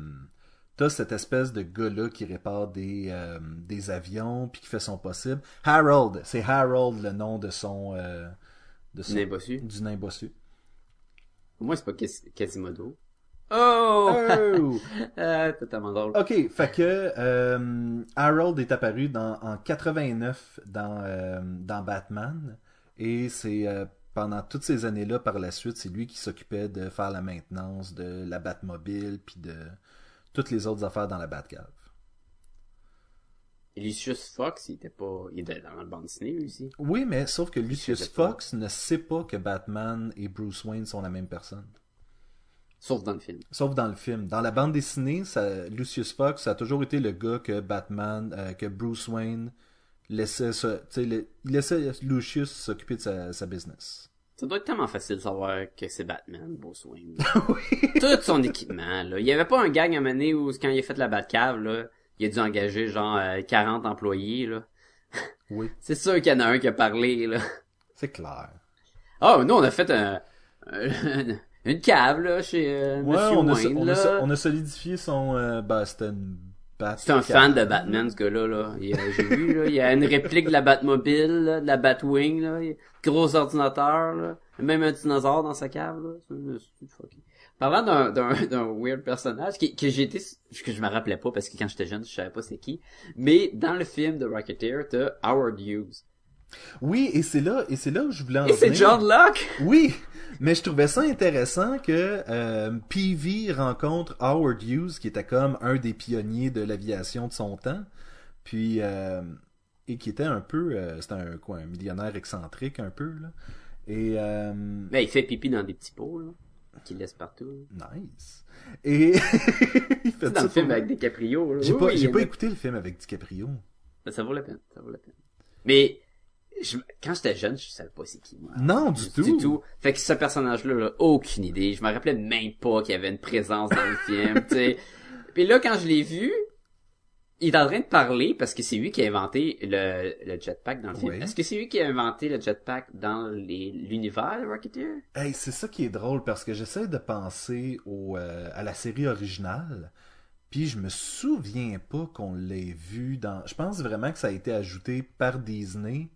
t'as cette espèce de gars-là qui répare des, euh, des avions puis qui fait son possible. Harold, c'est Harold le nom de son... euh, de son Nain bossu. Du nain bossu. Au moins, c'est pas Quasimodo. Oh! Oh! *laughs* Ah, totalement drôle. Ok, fait que euh, Harold est apparu dans, en 89 dans, euh, dans Batman et c'est euh, pendant toutes ces années-là par la suite, c'est lui qui s'occupait de faire la maintenance de la Batmobile puis de toutes les autres affaires dans la Batcave. Et Lucius Fox, il était pas, il était dans la bande dessinée, lui aussi. Oui, mais sauf que Lucius pas. Fox ne sait pas que Batman et Bruce Wayne sont la même personne. Sauf dans le film. Sauf dans le film. Dans la bande dessinée, ça, Lucius Fox ça a toujours été le gars que Batman, euh, que Bruce Wayne laissait, se- le- il laissait Lucius s'occuper de sa, sa business. Ça doit être tellement facile de savoir que c'est Batman, Bruce Wayne. *laughs* Tout son équipement, là. Il y avait pas un gang à mener où, quand il a fait la Batcave, là, il a dû engager, genre, euh, 40 employés, là. Oui, *laughs* C'est sûr qu'il y en a un qui a parlé, là. c'est clair. Ah, nous, on a fait un, un- *laughs* une cave, là, chez euh, Ouais, Monsieur on a, Wayne, on, a, là. on a solidifié son... Euh, bah, c'était une C'est un fan de Batman, ce gars-là, là. Il, euh, J'ai vu, là. Il y a une réplique de la Batmobile, là, de la Batwing, là. A gros ordinateur, là. Même un dinosaure dans sa cave, là. C'est fucké. Parlant d'un, d'un, d'un weird personnage, qui, que été, que je me rappelais pas parce que quand j'étais jeune, je savais pas c'est qui. Mais dans le film de Rocketeer, t'as Howard Hughes. Oui, et c'est là, et c'est là où je voulais en Et c'est. John Locke! Oui, mais je trouvais ça intéressant que euh, PV rencontre Howard Hughes, qui était comme un des pionniers de l'aviation de son temps, puis euh, et qui était un peu, euh, c'était un quoi, un millionnaire excentrique un peu là, et euh, Mais il fait pipi dans des petits pots, là. Qu'il laisse partout. nice. Et *laughs* il fait C'est dans le film avec DiCaprio. J'ai Oui, pas, oui, pas écouté le film avec DiCaprio. Ben, ça vaut la peine, ça vaut la peine. Mais, je- quand j'étais jeune, je savais pas c'est qui, moi. Non, du tout. Du tout. Fait que ce personnage-là, là, aucune idée. Je me rappelais même pas qu'il y avait une présence dans le film, *laughs* tu sais. Puis là, quand je l'ai vu, il est en train de parler parce que c'est lui qui a inventé le, le jetpack dans le film. Oui. Est-ce que c'est lui qui a inventé le jetpack dans l'univers de Rocketeer? Hey, c'est ça qui est drôle parce que j'essaie de penser au, euh, à la série originale, puis je me souviens pas qu'on l'ait vu dans. Je pense vraiment que ça a été ajouté par Disney,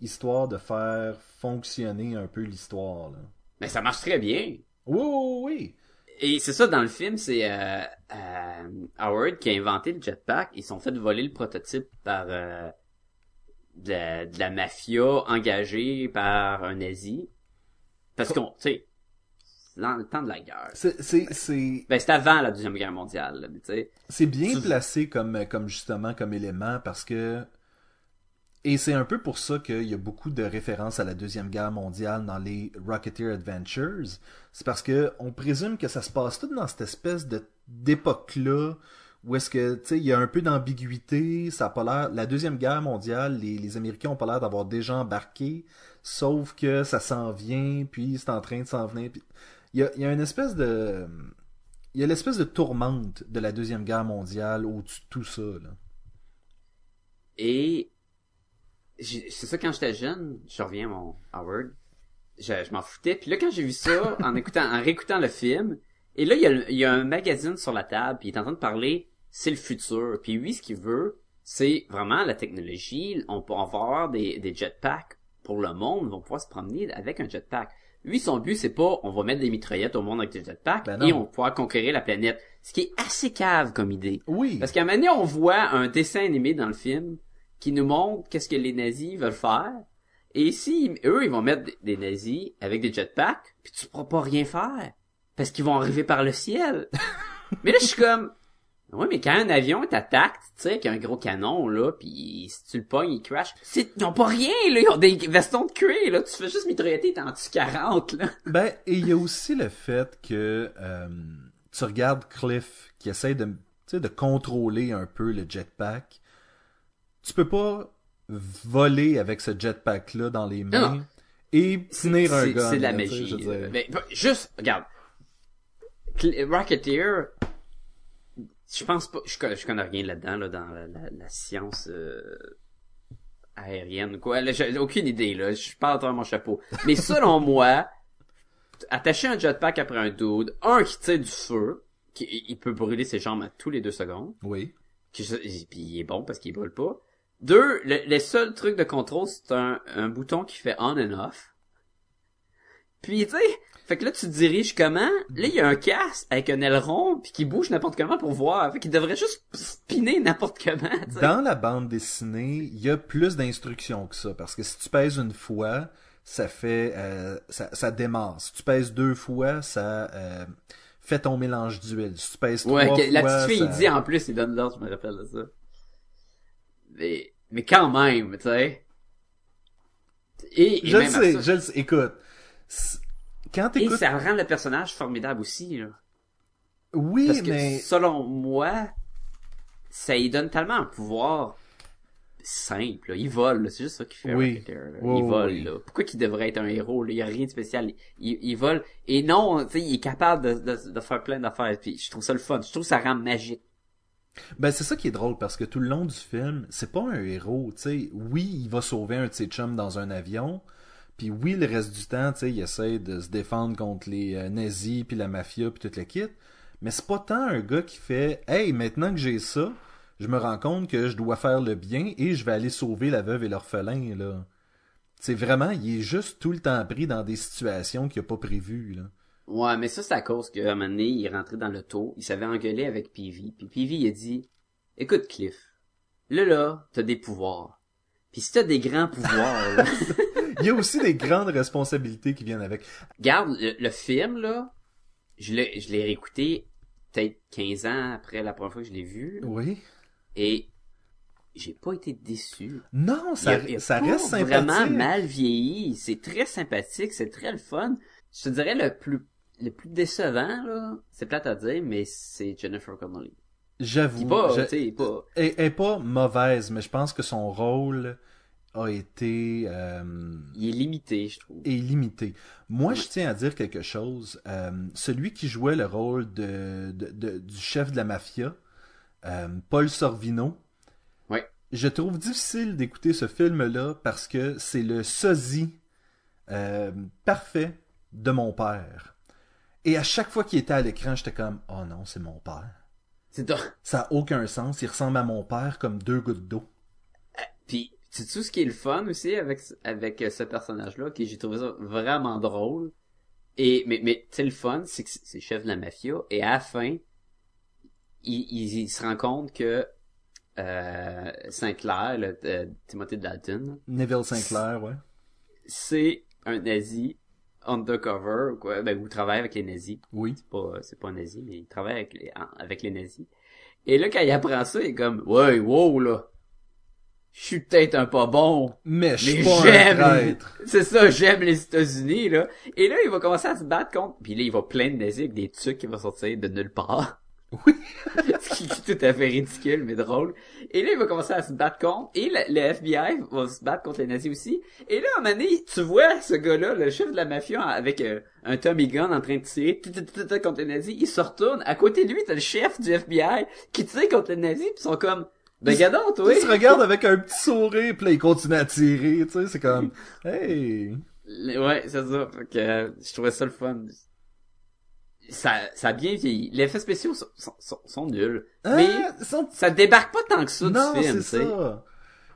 histoire de faire fonctionner un peu l'histoire. Mais ça marche très bien. Oui, oui, oui. Et c'est ça, dans le film, c'est euh, euh, Howard qui a inventé le jetpack. Ils sont fait voler le prototype par euh, de, la, de la mafia engagée par un nazi. Parce qu'on, tu sais, c'est dans le temps de la guerre. C'est- C'est c'est- Ben, c'était avant la Deuxième Guerre mondiale, tu sais. c'est bien Tu- placé comme, comme justement comme élément parce que. Et c'est un peu pour ça qu'il y a beaucoup de références à la Deuxième Guerre mondiale dans les Rocketeer Adventures. C'est parce que on présume que ça se passe tout dans cette espèce d'époque-là où est-ce que, tu sais, il y a un peu d'ambiguïté, ça a pas l'air... La Deuxième Guerre mondiale, les, les Américains ont pas l'air d'avoir déjà embarqué, sauf que ça s'en vient, puis c'est en train de s'en venir. Il y a, il y a une espèce de... Il y a l'espèce de tourmente de la Deuxième Guerre mondiale au-dessus de tout ça, là. Et c'est ça quand j'étais jeune, je reviens à mon Howard, je, je m'en foutais. Puis là quand j'ai vu ça *laughs* en écoutant, en réécoutant le film, et là il y, a, le- il y a un magazine sur la table, puis il est en train de parler, c'est le futur. Puis lui ce qu'il veut, c'est vraiment la technologie. On, peut- on va avoir des, des jetpacks pour le monde, on va pouvoir se promener avec un jetpack. Lui, son but, c'est pas, on va mettre des mitraillettes au monde avec des jetpacks Ben et on va pouvoir conquérir la planète. Ce qui est assez cave comme idée. Oui. Parce qu'à un moment donné, on voit un dessin animé dans le film qui nous montre qu'est-ce que les nazis veulent faire. Et si eux, ils vont mettre des- nazis avec des jetpacks, puis tu pourras pas rien faire. Parce qu'ils vont arriver par le ciel. *laughs* mais là, je suis comme... Ouais, mais quand un avion t'attaque, tu sais, avec un gros canon, là, puis si tu le pognes, il crash. C'est, ils ont pas rien, là, ils ont des vestons de cuir, là, tu fais juste mitrailletter, t'es en dessous 40, là. Ben, et il y a aussi le fait que euh, tu regardes Cliff qui essaie de, tu sais, de contrôler un peu le jetpack. Tu peux pas voler avec ce jetpack-là dans les mains Non. et tenir un gun. C'est de la là, magie. dire. Mais, bah, juste, regarde. Rocketeer, je pense pas, je, connais- je connais rien là-dedans, là, dans la, la- la science euh, aérienne ou quoi. Là, j'ai aucune idée, là. Je parle à travers mon chapeau. Mais selon *laughs* moi, attacher un jetpack après un dude, un qui tire du feu, qui, il peut brûler ses jambes à tous les deux secondes, Oui. qui, puis il est bon parce qu'il brûle pas. Deux, le, les seuls trucs de contrôle, c'est un, un bouton qui fait on and off. Puis, tu sais, fait que là, tu te diriges comment? Là, il y a un casque avec un aileron, puis qui bouge n'importe comment pour voir. Fait qu'il devrait juste spinner n'importe comment. Dans la bande dessinée, il y a plus d'instructions que ça. Parce que si tu pèses une fois, ça fait euh, ça, ça démarre. Si tu pèses deux fois, ça euh, fait ton mélange d'huile. Si tu pèses Ouais, trois que- la fois, petite fille, ça- il dit en plus, il donne l'ordre, je me rappelle de ça. Mais, mais quand même, tu sais. Et, et Je le même sais, ça- je le sais. Écoute, quand Et t'écoutes... ça rend le personnage formidable aussi, là. Oui, Parce que mais... selon moi, ça lui donne tellement un pouvoir simple. là. Il vole, là. c'est juste ça qu'il fait. Oui. Rocketeer, là. Oui, il vole. oui. Là. Pourquoi qu'il devrait être un héros là? Il y a rien de spécial. Il, il vole. Et non, tu sais, il est capable de, de, de faire plein d'affaires. Puis je trouve ça le fun. Je trouve que ça rend magique. Ben, c'est ça qui est drôle, parce que tout le long du film, c'est pas un héros, tu. Oui, il va sauver un de ses dans un avion, puis oui, le reste du temps, tu sais, il essaie de se défendre contre les euh, nazis, puis la mafia, puis toute la kit. Mais c'est pas tant un gars qui fait « Hey, maintenant que j'ai ça, je me rends compte que je dois faire le bien et je vais aller sauver la veuve et l'orphelin, là. » C'est vraiment, il est juste tout le temps pris dans des situations qu'il a pas prévues, là. Ouais, mais ça, c'est à cause qu'à un moment donné, il est rentré dans l'auto, il s'avait engueulé avec Peavy, puis Peavy, il a dit, écoute, Cliff, là, là, t'as des pouvoirs. Puis si t'as des grands pouvoirs, là, *laughs* Il y a aussi des grandes responsabilités qui viennent avec. Regarde, le, le film, là, je l'ai, je l'ai réécouté peut-être 15 ans après la première fois que je l'ai vu, Oui. et j'ai pas été déçu. Non, ça, Il y a- il y a ça reste sympathique. vraiment mal vieilli. C'est très sympathique, c'est très le fun. Je te dirais le plus le plus décevant, là, c'est plate à dire, mais c'est Jennifer Connelly. J'avoue. Pas, je- pas... Elle est pas mauvaise, mais je pense que son rôle a été euh, Il est limité, je trouve. est limité. Moi, je tiens à dire quelque chose. Euh, celui qui jouait le rôle de, de- de- du chef de la mafia, euh, Paul Sorvino, Ouais. je trouve difficile d'écouter ce film-là parce que c'est le sosie parfait de mon père. Et à chaque fois qu'il était à l'écran, j'étais comme « Oh non, c'est mon père ». C'est ton- Ça a aucun sens. Il ressemble à mon père comme deux gouttes d'eau. Puis, tu sais ce qui est le fun aussi avec avec euh, ce personnage-là, que j'ai trouvé ça vraiment drôle? Et mais mais tu sais le fun, c'est que c'est chef de la mafia et à la fin, il, il, il se rend compte que euh, Sinclair, le, euh, Timothy Dalton, Neville Sinclair, ouais. c'est un nazi undercover ou quoi, ben, ou il travaille avec les nazis. Oui. C'est pas c'est pas un nazi, mais il travaille avec les avec les nazis. Et là quand il apprend ça, il est comme ouais, wow là. Je suis peut-être un pas bon, Mais je j'aime, c'est ça, j'aime les États-Unis, là. Et là, il va commencer à se battre contre, puis là, il va plein de nazis avec des trucs qui vont sortir de nulle part. Oui. *laughs* Ce qui est tout à fait ridicule, mais drôle. Et là, il va commencer à se battre contre, et le, le FBI va se battre contre les nazis aussi. Et là, à un moment donné, tu vois ce gars-là, le chef de la mafia, avec euh, un Tommy Gun en train de tirer tout, tout, tout, tout, contre les nazis, il se retourne. À côté de lui, t'as le chef du FBI qui tire contre les nazis, puis ils sont comme, ben, gadon, toi. Il se regarde avec un petit sourire, puis là, il continue à tirer, tu sais, c'est comme, *laughs* hey. Ouais, c'est ça. Fait que, euh, je trouvais ça le fun. Ça, ça a bien vieilli. Les effets spéciaux sont, sont, sont, sont nuls. mais Ah, sont- ça débarque pas tant que ça non, du film, c'est ça.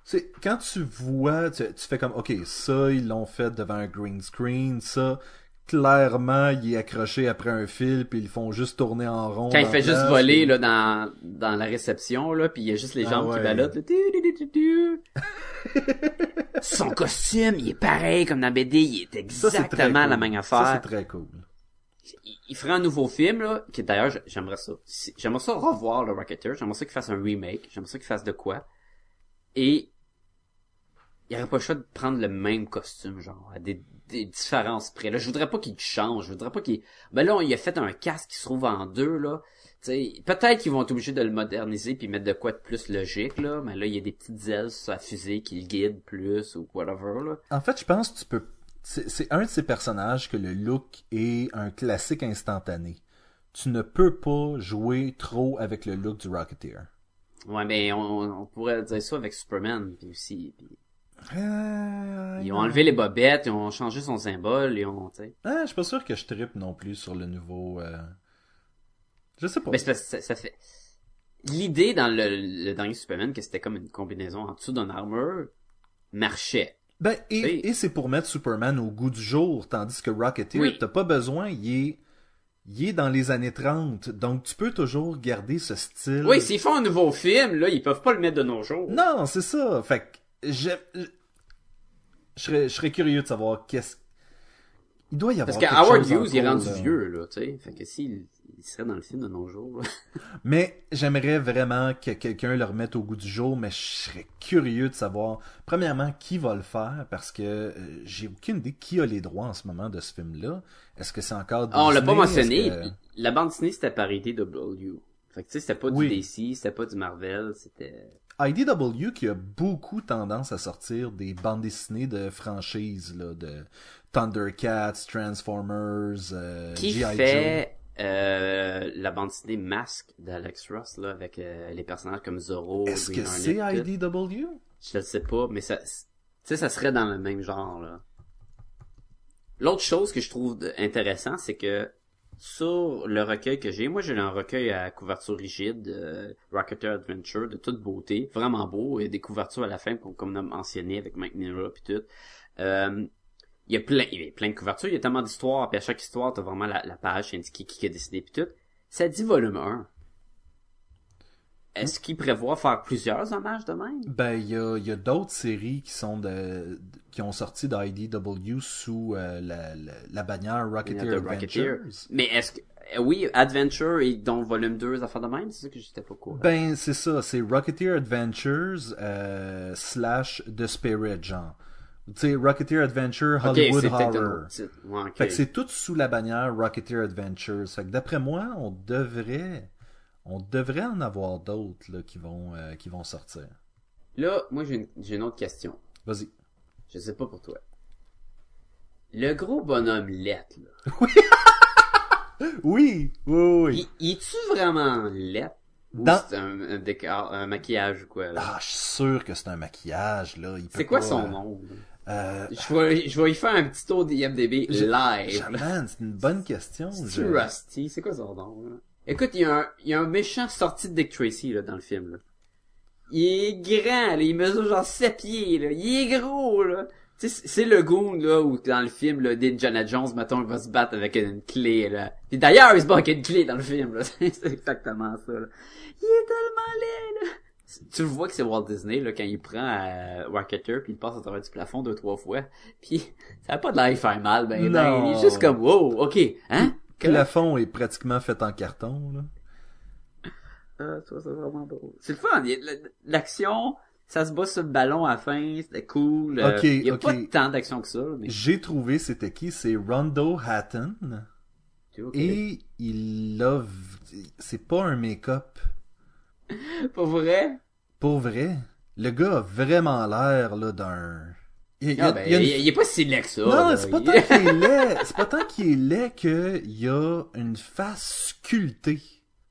C'est, quand tu vois, tu, tu fais comme, ok, ça, ils l'ont fait devant un green screen, ça, clairement, il est accroché après un fil, puis ils font juste tourner en rond. Quand il fait juste voler puis- là dans dans la réception là, puis il y a juste les Ah jambes qui ballottent. *laughs* Son costume, il est pareil comme dans BD, il est Ça, exactement la cool. même Ça, affaire. c'est très cool. Il, ferait un nouveau film là, qui d'ailleurs j'aimerais ça. J'aimerais ça revoir le Rocketeer, j'aimerais ça qu'il fasse un remake, j'aimerais ça qu'il fasse de quoi. Et il aurait pas le choix de prendre le même costume genre à des, des différences près. Là, je voudrais pas qu'il change, je voudrais pas qu'il Ben là, il a fait un casque qui se trouve en deux là. Peut-être qu'ils vont être obligés de le moderniser puis mettre de quoi de plus logique là, mais là il y a des petites ailes sur la fusée qui le guident plus ou whatever là. En fait, je pense que tu peux. C'est un de ces personnages que le look est un classique instantané. Tu ne peux pas jouer trop avec le look du Rocketeer. Ouais, mais on, on pourrait dire ça avec Superman puis aussi. Euh, Ils ont enlevé les bobettes, ils ont changé son symbole, ils ont, tu. Ah, je suis pas sûr que je trippe non plus sur le nouveau. euh, Je sais pas. Mais ça, ça fait. L'idée dans le, le dernier Superman que c'était comme une combinaison en dessous d'un armure marchait. Ben, Oui. et, et c'est pour mettre Superman au goût du jour, tandis que Rocketeer, Oui. t'as pas besoin, il est, il est dans les années 30, donc tu peux toujours garder ce style. Oui, s'ils font un nouveau film, là, ils peuvent pas le mettre de nos jours. Non, c'est ça. Fait que, je, je serais, je serais curieux de savoir qu'est-ce, il doit y avoir Parce que Howard Hughes, il est rendu là. vieux, là, tu sais. Fait que s'il il serait dans le film de nos jours. *laughs* Mais j'aimerais vraiment que quelqu'un le remette au goût du jour, mais je serais curieux de savoir, premièrement, qui va le faire, parce que euh, j'ai aucune idée qui a les droits en ce moment de ce film-là. Est-ce que c'est encore Ah, on l'a pas Disney? mentionné. Que- La bande dessinée, c'était par IDW. Fait que, tu sais, c'était pas du Oui. DC, c'était pas du Marvel, c'était... IDW qui a beaucoup tendance à sortir des bandes dessinées de franchises, là, de Thundercats, Transformers, euh, Qui G.I. fait euh, la bande dessinée Masque d'Alex Ross, là, avec euh, les personnages comme Zorro. Est-ce que c'est. IDW? Je le sais pas, mais ça, tu sais, ça serait dans le même genre, là. L'autre chose que je trouve intéressant, c'est que sur le recueil que j'ai, moi j'ai un recueil à couverture rigide, euh, Rocketeer Adventure, de toute beauté, vraiment beau, et des couvertures à la fin, comme, comme on a mentionné, avec Mike Nira puis tout. Il y a plein, il y a plein de couvertures, il y a tellement d'histoires, puis à chaque histoire, t'as vraiment la, la page indiquée qui a décidé puis tout. Ça dit volume 1. Est-ce qu'il prévoit faire plusieurs hommages de même? Ben, il y a, y a d'autres séries qui sont de, qui ont sorti d'IDW sous euh, la, la, la bannière Rocketeer Adventures. Rocketeer. Mais est-ce que euh, oui, Adventure et donc volume 2 affaires de même, c'est ça que j'étais pas cool. Ben, c'est ça, c'est Rocketeer Adventures euh, slash The Spirit, genre. Tu sais, Rocketeer Adventure Hollywood Horror. Ouais. Fait que c'est tout sous la bannière Rocketeer Adventures. Fait que d'après moi, on devrait, on devrait en avoir d'autres là qui vont, euh, qui vont sortir. Là, moi j'ai une, j'ai une autre question. Vas-y. Je sais pas pour toi. Le gros bonhomme lettre, là. *laughs* *laughs* Oui, oui, oui. Il est-tu vraiment lettre? Dans- c'est un, un décor, un maquillage ou quoi, là? Ah, je suis sûr que c'est un maquillage là. C'est quoi pas, son euh, nom? là? Euh, Je vais, je vais y faire un petit tour d'IMDB live. man, c'est une bonne question. C'est je- Rusty, c'est quoi son nom là? Écoute, il y, a un, il y a un méchant sorti de Dick Tracy là, dans le film. Là. Il est grand, là, il mesure genre 7 pieds, là. il est gros. là. C'est le goon là où dans le film là, d'Indiana Jones, mettons, il va se battre avec une clé. là. Puis d'ailleurs, il se bat avec une clé dans le film. là. *laughs* c'est exactement ça. Là. Il est tellement laid. Là. Tu le vois que c'est Walt Disney là, quand il prend euh, Rocketeer puis il passe à travers du plafond deux trois fois. *laughs* Puis ça a pas de l'air faire mal, ben, ben Non. il est juste comme wow, ok, hein? Le plafond est pratiquement fait en carton là. Ah, ça, c'est vraiment drôle. C'est le fun. l'action, ça se bat sur le ballon à la fin, c'était cool. euh, Ok, il y a pas tant d'action que ça, mais J'ai trouvé c'était qui? C'est Rondo Hatton et il a v- c'est pas un make-up *laughs* Pour vrai? Pour vrai. Le gars a vraiment l'air là d'un il, a- ben, une- est pas si laid que ça. Non, *laughs* c'est pas tant qu'il est laid, c'est pas tant qu'il est laid qu'il y a une face sculptée.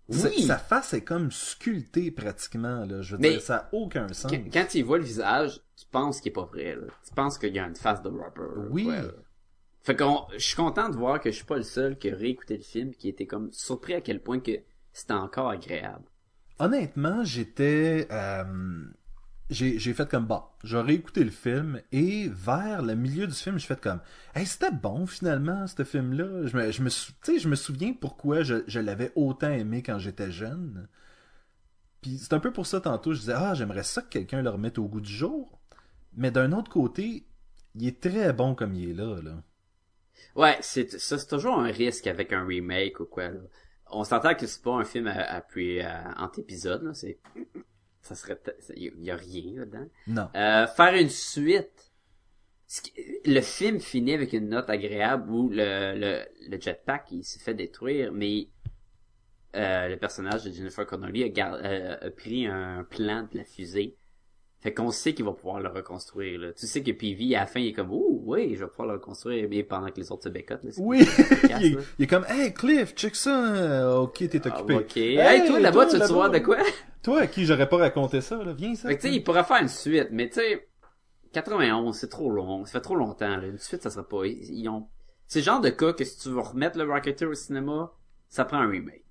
Sa- Oui. Sa face est comme sculptée pratiquement là, je veux Mais- dire ça a aucun sens. Quand, quand tu vois le visage, tu penses qu'il est pas vrai, là. Tu penses qu'il y a une face de rapper. Oui. quoi. Fait qu'on, je suis content de voir que je suis pas le seul qui a réécouté le film, qui était comme surpris à quel point que c'était encore agréable. Honnêtement, j'étais euh, j'ai fait comme bon, j'aurais écouté le film et vers le milieu du film, j'ai fait comme hey, c'était bon finalement ce film là. Je me je me je me souviens pourquoi je, je l'avais autant aimé quand j'étais jeune. Puis c'est un peu pour ça tantôt je disais ah, j'aimerais ça que quelqu'un le remette au goût du jour. Mais d'un autre côté, il est très bon comme il est là là. Ouais, c'est ça, c'est toujours un risque avec un remake ou quoi. Là. On s'entend que c'est pas un film à, à puis à, entre épisodes. Là, c'est ça serait, il y a rien là-dedans. Non. Euh, faire une suite. Le film finit avec une note agréable où le, le, le jetpack il se fait détruire, mais euh, le personnage de Jennifer Connelly a, gar- euh, a pris un plan de la fusée. Fait qu'on sait qu'il va pouvoir le reconstruire. Là. Tu sais que Peavy, à la fin, il est comme « Ouh, oui, je vais pouvoir le reconstruire. » Mais pendant que les autres se bécotent. là, Oui, *laughs* il, est, il est comme hey Cliff, check ça. euh, OK, t'es Ah, occupé. ok. Hey, toi, là-bas, tu veux voir de quoi? *laughs* Toi à qui j'aurais pas raconté ça là, viens ça. Fait que tu sais, il pourrait faire une suite, mais tu sais, 91, c'est trop long, ça fait trop longtemps, là. Une suite, ça serait pas, ils, ils ont, c'est le genre de cas que si tu veux remettre le Rocketeer au cinéma, ça prend un remake.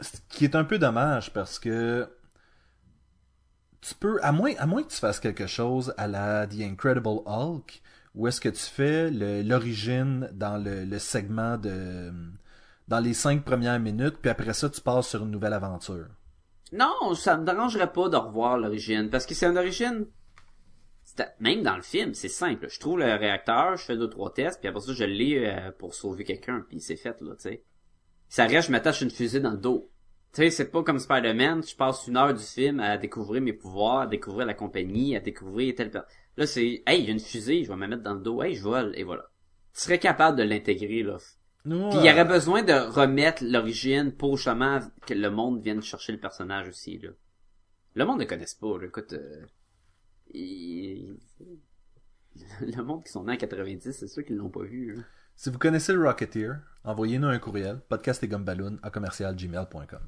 Ce qui est un peu dommage parce que tu peux, à moins, à moins que tu fasses quelque chose à la The Incredible Hulk, où est-ce que tu fais le- l'origine dans le, le segment de, dans les cinq premières minutes, puis après ça tu passes sur une nouvelle aventure? Non, ça me dérangerait pas de revoir l'origine, parce que c'est une origine, même dans le film, c'est simple. Je trouve le réacteur, je fais deux, trois tests, puis après ça, je l'ai euh, pour sauver quelqu'un, puis c'est fait, là, tu sais. Ça reste, je m'attache une fusée dans le dos. Tu sais, c'est pas comme Spider-Man, je passe une heure du film à découvrir mes pouvoirs, à découvrir la compagnie, à découvrir tel... per- Là, c'est, hey, il y a une fusée, je vais me mettre dans le dos, hey, je vole, et voilà. Tu serais capable de l'intégrer, là. Puis il y aurait besoin de remettre l'origine pour justement que le monde vienne chercher le personnage aussi, là. Le monde ne connaisse pas, là. Écoute, euh, il- *laughs* le monde qui sont nés en 90, c'est sûr qu'ils l'ont pas vu, là. Si vous connaissez le Rocketeer, envoyez-nous un courriel, podcast et à commercialgmail.com.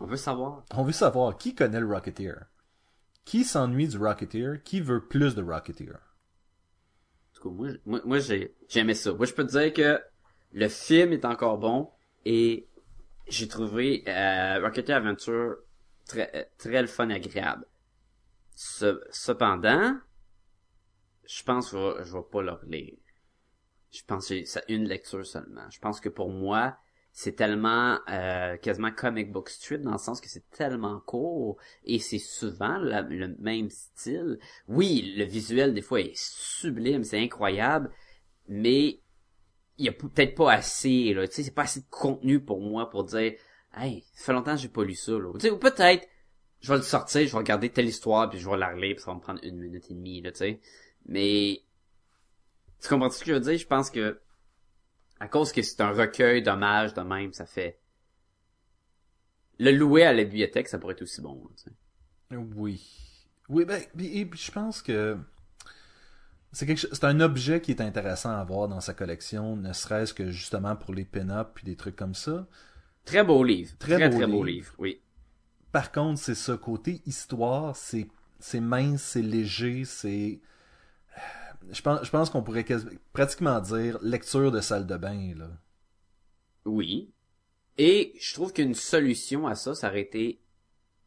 On veut savoir. On veut savoir qui connaît le Rocketeer. Qui s'ennuie du Rocketeer? Qui veut plus de Rocketeer? En tout cas, moi, moi, moi j'ai, j'aimais ça. Moi, je peux te dire que le film est encore bon et j'ai trouvé euh, Rocketeer Adventure très, très le fun et agréable. Ce- cependant, je pense que je vais, je vais pas le relire. Je pense que c'est une lecture seulement. Je pense que pour moi, c'est tellement euh, quasiment comic book strip dans le sens que c'est tellement court et c'est souvent le même style. Oui, le visuel des fois est sublime, c'est incroyable, mais il y a peut-être pas assez là, tu sais, c'est pas assez de contenu pour moi pour dire "Hey, ça fait longtemps que j'ai pas lu ça." Là. Tu sais, ou peut-être je vais le sortir, je vais regarder telle histoire puis je vais la relire, puis ça va me prendre une minute et demie là, tu sais. Mais tu comprends ce que je veux dire? Je pense que à cause que c'est un recueil d'hommages de même, ça fait le louer à la bibliothèque, ça pourrait être aussi bon. là, tu sais. Oui. Oui, ben, et puis je pense que c'est quelque chose- c'est un objet qui est intéressant à avoir dans sa collection, ne serait-ce que justement pour les pin-up puis des trucs comme ça. Très beau livre. Très Très, beau très, beau livre. livre, oui. Par contre, c'est ça, côté histoire, c'est c'est mince, c'est léger, c'est je pense, je pense qu'on pourrait pratiquement dire lecture de salle de bain, là. Oui. Et je trouve qu'une solution à ça, ça aurait été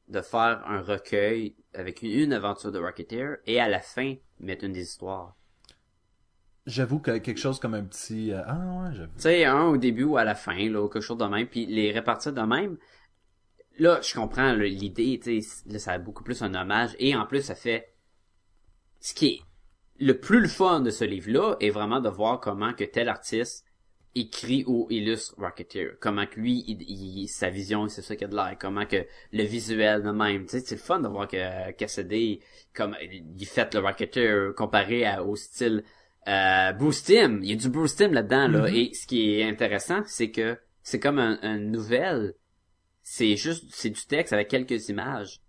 de faire un recueil avec une, une aventure de Rocketeer et à la fin, mettre une des histoires. J'avoue que quelque chose comme un petit... euh, ah ouais, j'avoue. Tu sais, un au début ou à la fin, là, ou quelque chose de même, puis les répartir de même. Là, je comprends l'idée, tu sais, ça a beaucoup plus un hommage, et en plus, ça fait... Ce qui est le plus le fun de ce livre-là est vraiment de voir comment que tel artiste écrit ou illustre Rocketeer. Comment que lui, il, il- sa vision, c'est ça qu'il a de l'air. Comment que le visuel de même. Tu sais, c'est le fun de voir que Cassidy, comme, il fait le Rocketeer comparé à- au style euh, Bruce Timm. Il y a du Bruce Timm là-dedans, là. Mhm. Et ce qui est intéressant, c'est que c'est comme un, une nouvelle. C'est juste, c'est du texte avec quelques images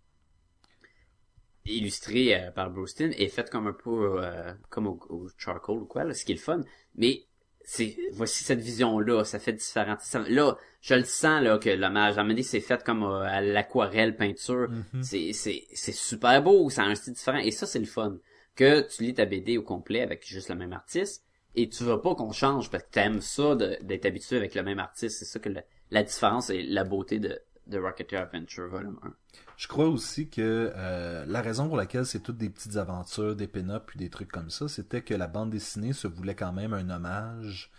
illustrées euh, par Bruce Timm et faites comme un peu euh, comme au, au charcoal ou quoi, là, ce qui est le fun. Mais c'est voici cette vision là ça fait différent. Ça- là je le sens là que l'hommage à donné, c'est fait comme euh, à l'aquarelle peinture. Mhm. c'est c'est c'est super beau ça a un style différent. Et ça c'est le fun. Que tu lis ta BD au complet avec juste le même artiste et tu veux pas qu'on change parce que t'aimes ça d'être habitué avec le même artiste. C'est ça que le- la différence et la beauté de de Rocketeer Adventure volume 1 Je crois aussi que euh, la raison pour laquelle c'est toutes des petites aventures, des pin-up puis des trucs comme ça, c'était que la bande dessinée se voulait quand même un hommage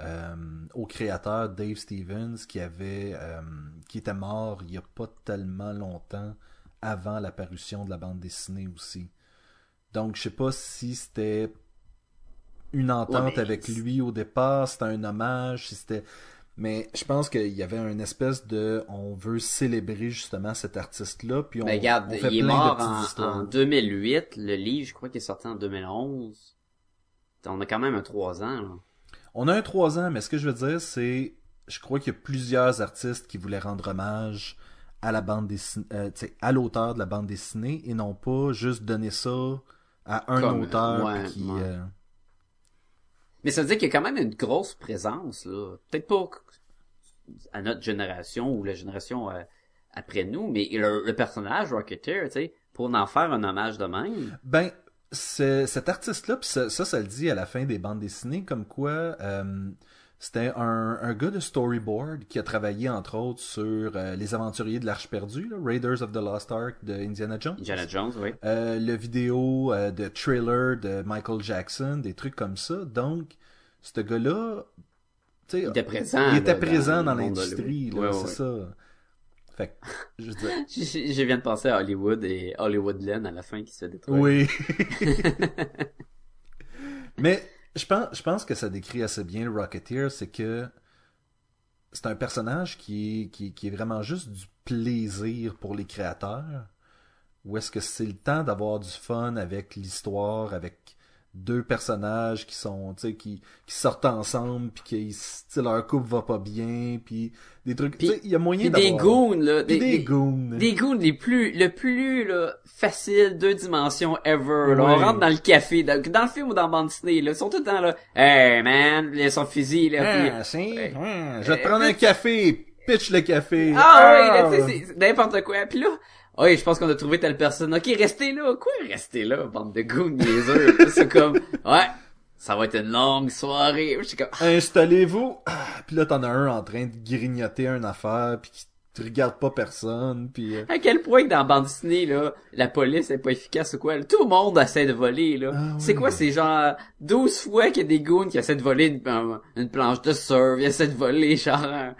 euh, au créateur Dave Stevens qui avait euh, qui était mort il y a pas tellement longtemps avant la parution de la bande dessinée aussi. Donc je sais pas si c'était une entente Ouais, avec lui au départ, c'était un hommage, si c'était mais je pense qu'il y avait une espèce de on veut célébrer justement cet artiste là puis on, Ben, regarde, on fait il est mort de en, histoires. en 2008. Le livre, je crois qu'il est sorti en 2011. On a quand même un 3 ans, là. On a un 3 ans, mais ce que je veux dire, c'est. Je crois qu'il y a plusieurs artistes qui voulaient rendre hommage à la bande dessinée, euh, à l'auteur de la bande dessinée et non pas juste donner ça à un Comme, auteur ouais, qui. ouais. euh, Mais ça veut dire qu'il y a quand même une grosse présence, là. Peut-être pas à notre génération ou la génération euh, après nous, mais le, personnage Rocketeer, tu sais, pour en faire un hommage de même. Ben, cet artiste-là, ça, ça, ça le dit à la fin des bandes dessinées, comme quoi euh, c'était un, un gars de storyboard qui a travaillé entre autres sur euh, Les Aventuriers de l'Arche perdue, là, Raiders of the Lost Ark de Indiana Jones. Indiana Jones, oui. Euh, le vidéo euh, de trailer de Michael Jackson, des trucs comme ça. Donc, ce gars-là, tu sais, Il était présent. il était là, présent dans l'industrie, là, Ouais, c'est ça. Fait que, je veux dire, *laughs* Je, je- viens de penser à Hollywood et Hollywoodland à la fin qui se fait détruire. oui. *laughs* Mais je pense, que ça décrit assez bien le Rocketeer, c'est que c'est un personnage qui, qui est vraiment juste du plaisir pour les créateurs. Ou est-ce que c'est le temps d'avoir du fun avec l'histoire, avec deux personnages qui sont, tu sais, qui, qui sortent ensemble, puis qui, leur couple va pas bien, puis des trucs, tu sais, il y a moyen Puis des d'avoir... goons, là. Des, des des, goons. des goons les plus, le plus, là, facile, deux dimensions ever, là. On rentre dans le café, dans, dans le film ou dans bande dessinée, là. Ils sont tout le temps là. Hey, man, ils sont fusil, là. puis- Ah, Ouais. ah, je vais te Euh, prendre un mais- café, pitch le café. Ah oui, là, c'est- c'est n'importe quoi. Puis là, oui, je pense qu'on a trouvé telle personne. Ok, restez là. Quoi, restez là, bande de goons niaiseux? C'est comme, ouais, ça va être une longue soirée. Je suis comme, Installez-vous. Ah, Puis là, t'en as un en train de grignoter une affaire, puis qui te regarde pas personne, puis... euh, à quel point que dans la bande dessinée, là, la police est pas efficace ou quoi. Tout le monde essaie de voler, là. Ah C'est quoi, c'est genre 12 fois qu'il y a des goons qui essaient de voler une, un- une planche de surf, ils essaient de voler genre un.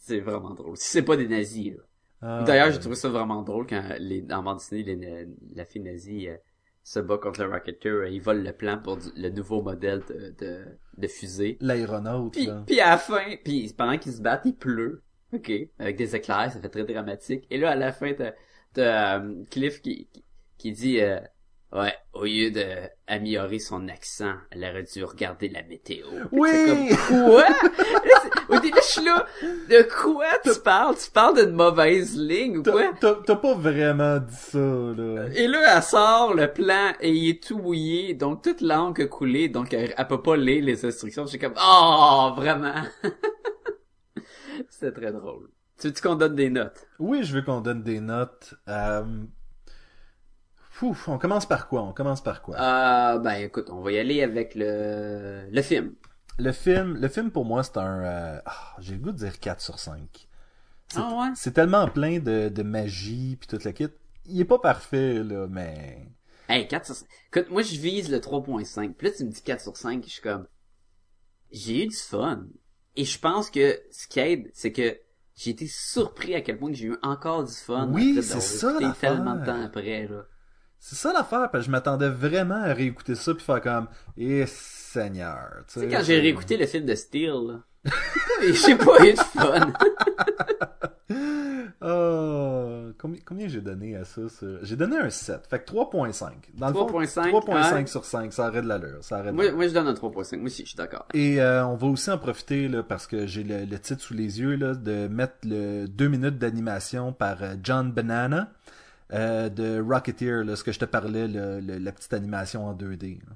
C'est vraiment drôle. Si c'est pas des nazis, là. Ah, D'ailleurs, j'ai trouvé ça vraiment drôle quand les, dans bande dessinée, les- la fille nazie euh, se bat contre le Rocketeer. euh, il vole le plan pour du- le nouveau modèle de, de, de fusée. L'aéronaute, Puis, à la fin, puis pendant qu'ils se battent, il pleut. OK. Avec des éclairs, ça fait très dramatique. Et là, à la fin, t'as, t'as euh, Cliff qui, qui, qui dit... euh, Ouais, au lieu de améliorer son accent, elle aurait dû regarder la météo. Oui! C'est comme, *laughs* quoi? Là, Au début, je suis là, de quoi tu parles? Tu parles d'une mauvaise ligne ou quoi? T'as pas vraiment dit ça, là. Et là, elle sort le plan et il est tout mouillé, donc toute l'encre a coulé, donc elle, elle peut pas lire les instructions. J'ai comme, oh, vraiment? *laughs* C'était très drôle. Tu veux qu'on donne des notes? Oui, je veux qu'on donne des notes. Euh... On commence par quoi? On commence par quoi? Euh, ben écoute, on va y aller avec le, le film. Le film, le film pour moi, c'est un... euh, ah, J'ai le goût de dire 4 sur 5. C'est Ah ouais? c'est tellement plein de, de magie puis toute la kit. Il est pas parfait, là, mais... Hey, 4 sur 5. Écoute, moi je vise le 3.5. Puis là, tu me dis 4 sur 5, je suis comme, j'ai eu du fun. Et je pense que ce qui aide, c'est que j'ai été surpris à quel point que j'ai eu encore du fun. Oui, c'est ça, l'affaire. tellement de temps après, là. C'est ça l'affaire, parce que je m'attendais vraiment à réécouter ça puis faire comme eh Seigneur. Tu sais, quand j'ai réécouté le film de Steel, *laughs* j'ai pas eu de fun. *laughs* Ah, combien, combien j'ai donné à ça? J'ai donné un 7. Fait que 3.5. Dans le fond, 3.5, 3.5 ouais. sur 5. Ça arrête de l'allure. Ça arrête de moi, je donne un 3.5. Moi aussi, je suis d'accord. Et euh, on va aussi en profiter là, parce que j'ai le, le titre sous les yeux là, de mettre le 2 minutes d'animation par euh, John Banana euh, de Rocketeer, là, ce que je te parlais, le- le- la petite animation en 2D. là.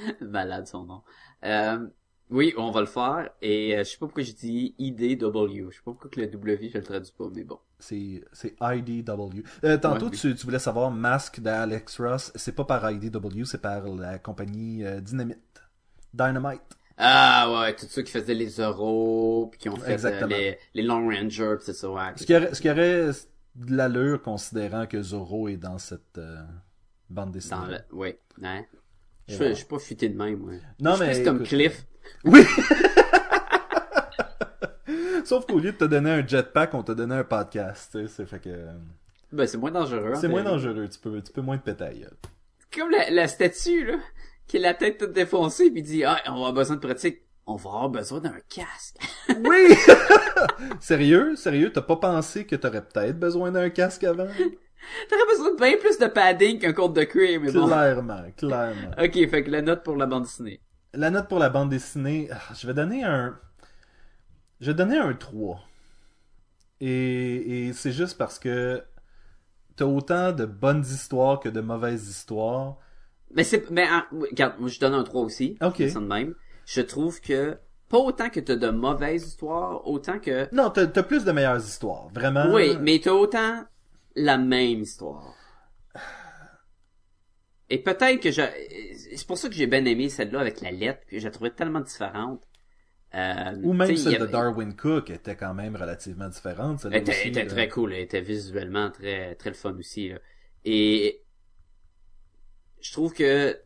*laughs* Malade, son nom. Euh, oui, on va le faire. Et euh, je sais pas pourquoi j'ai dit IDW. Je sais pas pourquoi que le W, je le traduis pas, mais bon. C'est IDW. Euh, tantôt, Ouais, oui. tu, tu voulais savoir Mask d'Alex Ross. C'est pas par IDW, c'est par la compagnie euh, Dynamite. Dynamite. Ah ouais, tous ceux qui faisaient les euros, puis qui ont fait les, les Long Rangers, c'est ça, ouais. Ce qui aurait, ce qui aurait de l'allure considérant que Zorro est dans cette bande dessinée. Dans le... Oui, hein. Je voilà. je suis pas futé de même, moi. Non, Je mais plus comme Cliff. Oui! *laughs* Sauf qu'au lieu de te donner un jetpack, on t'a donné un podcast. tu sais, C'est fait que Ben, c'est moins dangereux. c'est moins théorie. dangereux. Tu peux, tu peux moins te péter. Comme la, la statue, là, qui a la tête toute défoncée, puis dit, ah, on va avoir besoin de pratique. On va avoir besoin d'un casque. *laughs* Oui! *laughs* sérieux? Sérieux? T'as pas pensé que t'aurais peut-être besoin d'un casque avant? T'aurais besoin de bien plus de padding qu'un compte de cuir, mais bon. Clairement, clairement. *laughs* Ok, fait que la note pour la bande dessinée. La note pour la bande dessinée, ah, je vais donner un. Je vais donner un 3. Et, et c'est juste parce que t'as autant de bonnes histoires que de mauvaises histoires. Mais c'est, mais, hein, oui, regarde, moi, je donne un 3 aussi. Ok. Je de même. Je trouve que, pas autant que t'as de mauvaises histoires, autant que, Non, t'as t'as plus de meilleures histoires. Vraiment. oui, mais t'as autant la même histoire. Et peut-être que je, c'est pour ça que j'ai bien aimé celle-là avec la lettre, que je la trouvais tellement différente. Euh, Ou même celle de Darwin Cook était quand même relativement différente. Elle était, aussi, était là. très cool, elle était visuellement très très le fun aussi. là. Et je trouve que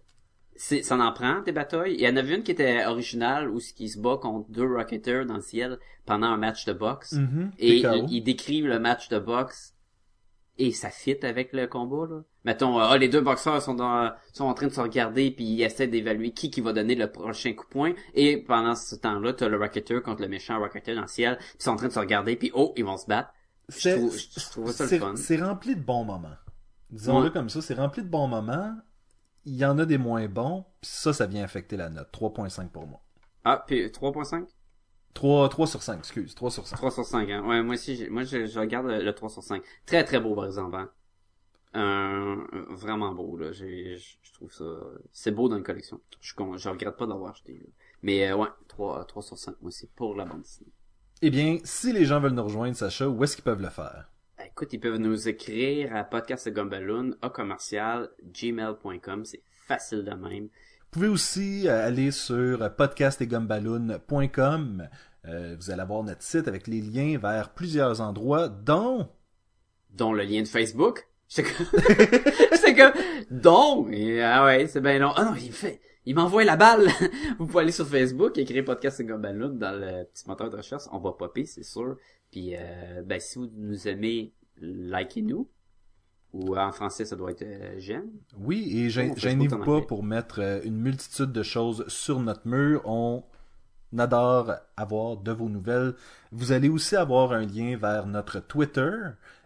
ça en prend des batailles. Il y en avait une qui était originale où ce qui se bat contre deux Rocketeers dans le ciel pendant un match de boxe. Mhm, Et il, il décrit le match de boxe et ça fit avec le combat là. Mettons, ah, les deux boxeurs sont dans, sont en train de se regarder puis ils essaient d'évaluer qui qui va donner le prochain coup de poing. Et pendant ce temps-là, t'as le Rocketer contre le méchant Rocketer dans le ciel. Ils sont en train de se regarder puis oh, ils vont se battre. Je C'est- trouve, je, trouve ça le fun. C'est rempli de bons moments. Disons-le Ouais. comme ça, c'est rempli de bons moments. Il y en a des moins bons, puis ça, ça vient affecter la note. 3.5 pour moi. Ah, puis 3.5? 3, 3 sur 5, excuse. 3 sur 5. 3 sur 5, hein. Ouais, moi aussi, moi, je, je regarde le, le 3 sur 5. Très, très beau, par exemple, hein. Euh, vraiment beau, là. Je je trouve ça, c'est beau dans une collection. Je, je regrette pas d'avoir acheté, là. Mais, euh, ouais, 3, 3 sur 5, moi, c'est pour la bande dessinée. Eh bien, si les gens veulent nous rejoindre, Sacha, où est-ce qu'ils peuvent le faire? Ben, Écoute, ils peuvent nous écrire à podcast à commercial gmail.com. C'est facile de même. Vous pouvez aussi euh, aller sur podcastetgumballoon.com. Euh, vous allez avoir notre site avec les liens vers plusieurs endroits, dont Dont le lien de Facebook. J'étais comme, *laughs* j'étais comme, donc, et, ah ouais, c'est bien long. Ah non, il fait, il m'envoie la balle. *laughs* Vous pouvez aller sur Facebook, écrire podcast et Gumballoon dans le petit moteur de recherche. On va popper, c'est sûr. Puis, euh, ben, si vous nous aimez, likez-nous. Ou en français, ça doit être euh, j'aime. Oui, et gênez-vous pas pour mettre euh, une multitude de choses sur notre mur. On adore avoir de vos nouvelles. Vous allez aussi avoir un lien vers notre Twitter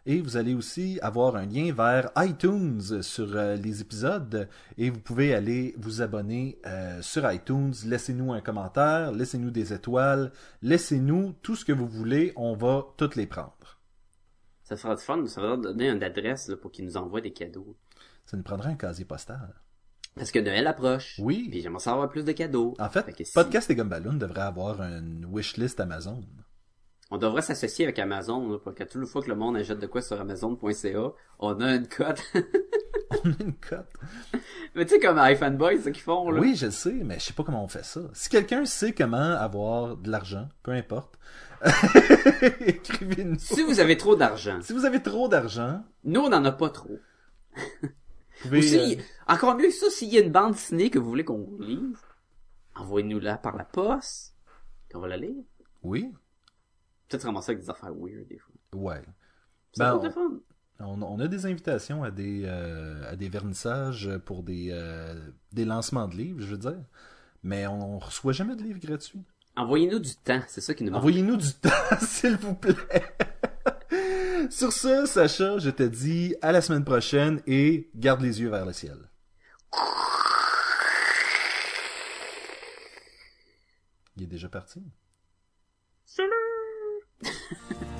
et vous allez aussi avoir un lien vers iTunes sur euh, les épisodes et vous pouvez aller vous abonner euh, sur iTunes. Laissez-nous un commentaire, laissez-nous des étoiles, laissez-nous tout ce que vous voulez. On va toutes les prendre. Ça fera du fun. Ça va donner une adresse là, pour qu'ils nous envoient des cadeaux. Ça nous prendra un casier postal. Parce que Noël approche. Oui. Puis j'aimerais savoir plus de cadeaux. En fait, Fait que si- Podcast et Gumballoon devrait avoir une wishlist Amazon. On devrait s'associer avec Amazon, là, pour que toute fois que le monde achète de quoi sur Amazon.ca, on a une cote. *laughs* On a une cote. *laughs* Mais tu sais, comme iFanboy, c'est ça qu'ils font, là. Oui, je le sais, mais je sais pas comment on fait ça. Si quelqu'un sait comment avoir de l'argent, peu importe, *laughs* écrivez-nous. Si vous avez trop d'argent, Si vous avez trop d'argent, nous, on n'en a pas trop. vous pouvez... Ou si, euh, encore mieux que ça, s'il y a une bande dessinée que vous voulez qu'on lise, envoyez-nous-la par la poste, qu'on va la lire. Oui, Peut-être ramasser avec des affaires weird, des fois. ouais. Ça Ben, fun. On, on a des invitations à des, euh, à des vernissages pour des, euh, des lancements de livres, je veux dire. Mais on, on reçoit jamais de livres gratuits. Envoyez-nous du temps, c'est ça qui nous manque. Envoyez-nous du *laughs* temps, s'il vous plaît. Sur ce, Sacha, je te dis à la semaine prochaine et garde les yeux vers le ciel. Il est déjà parti. Salut! *laughs*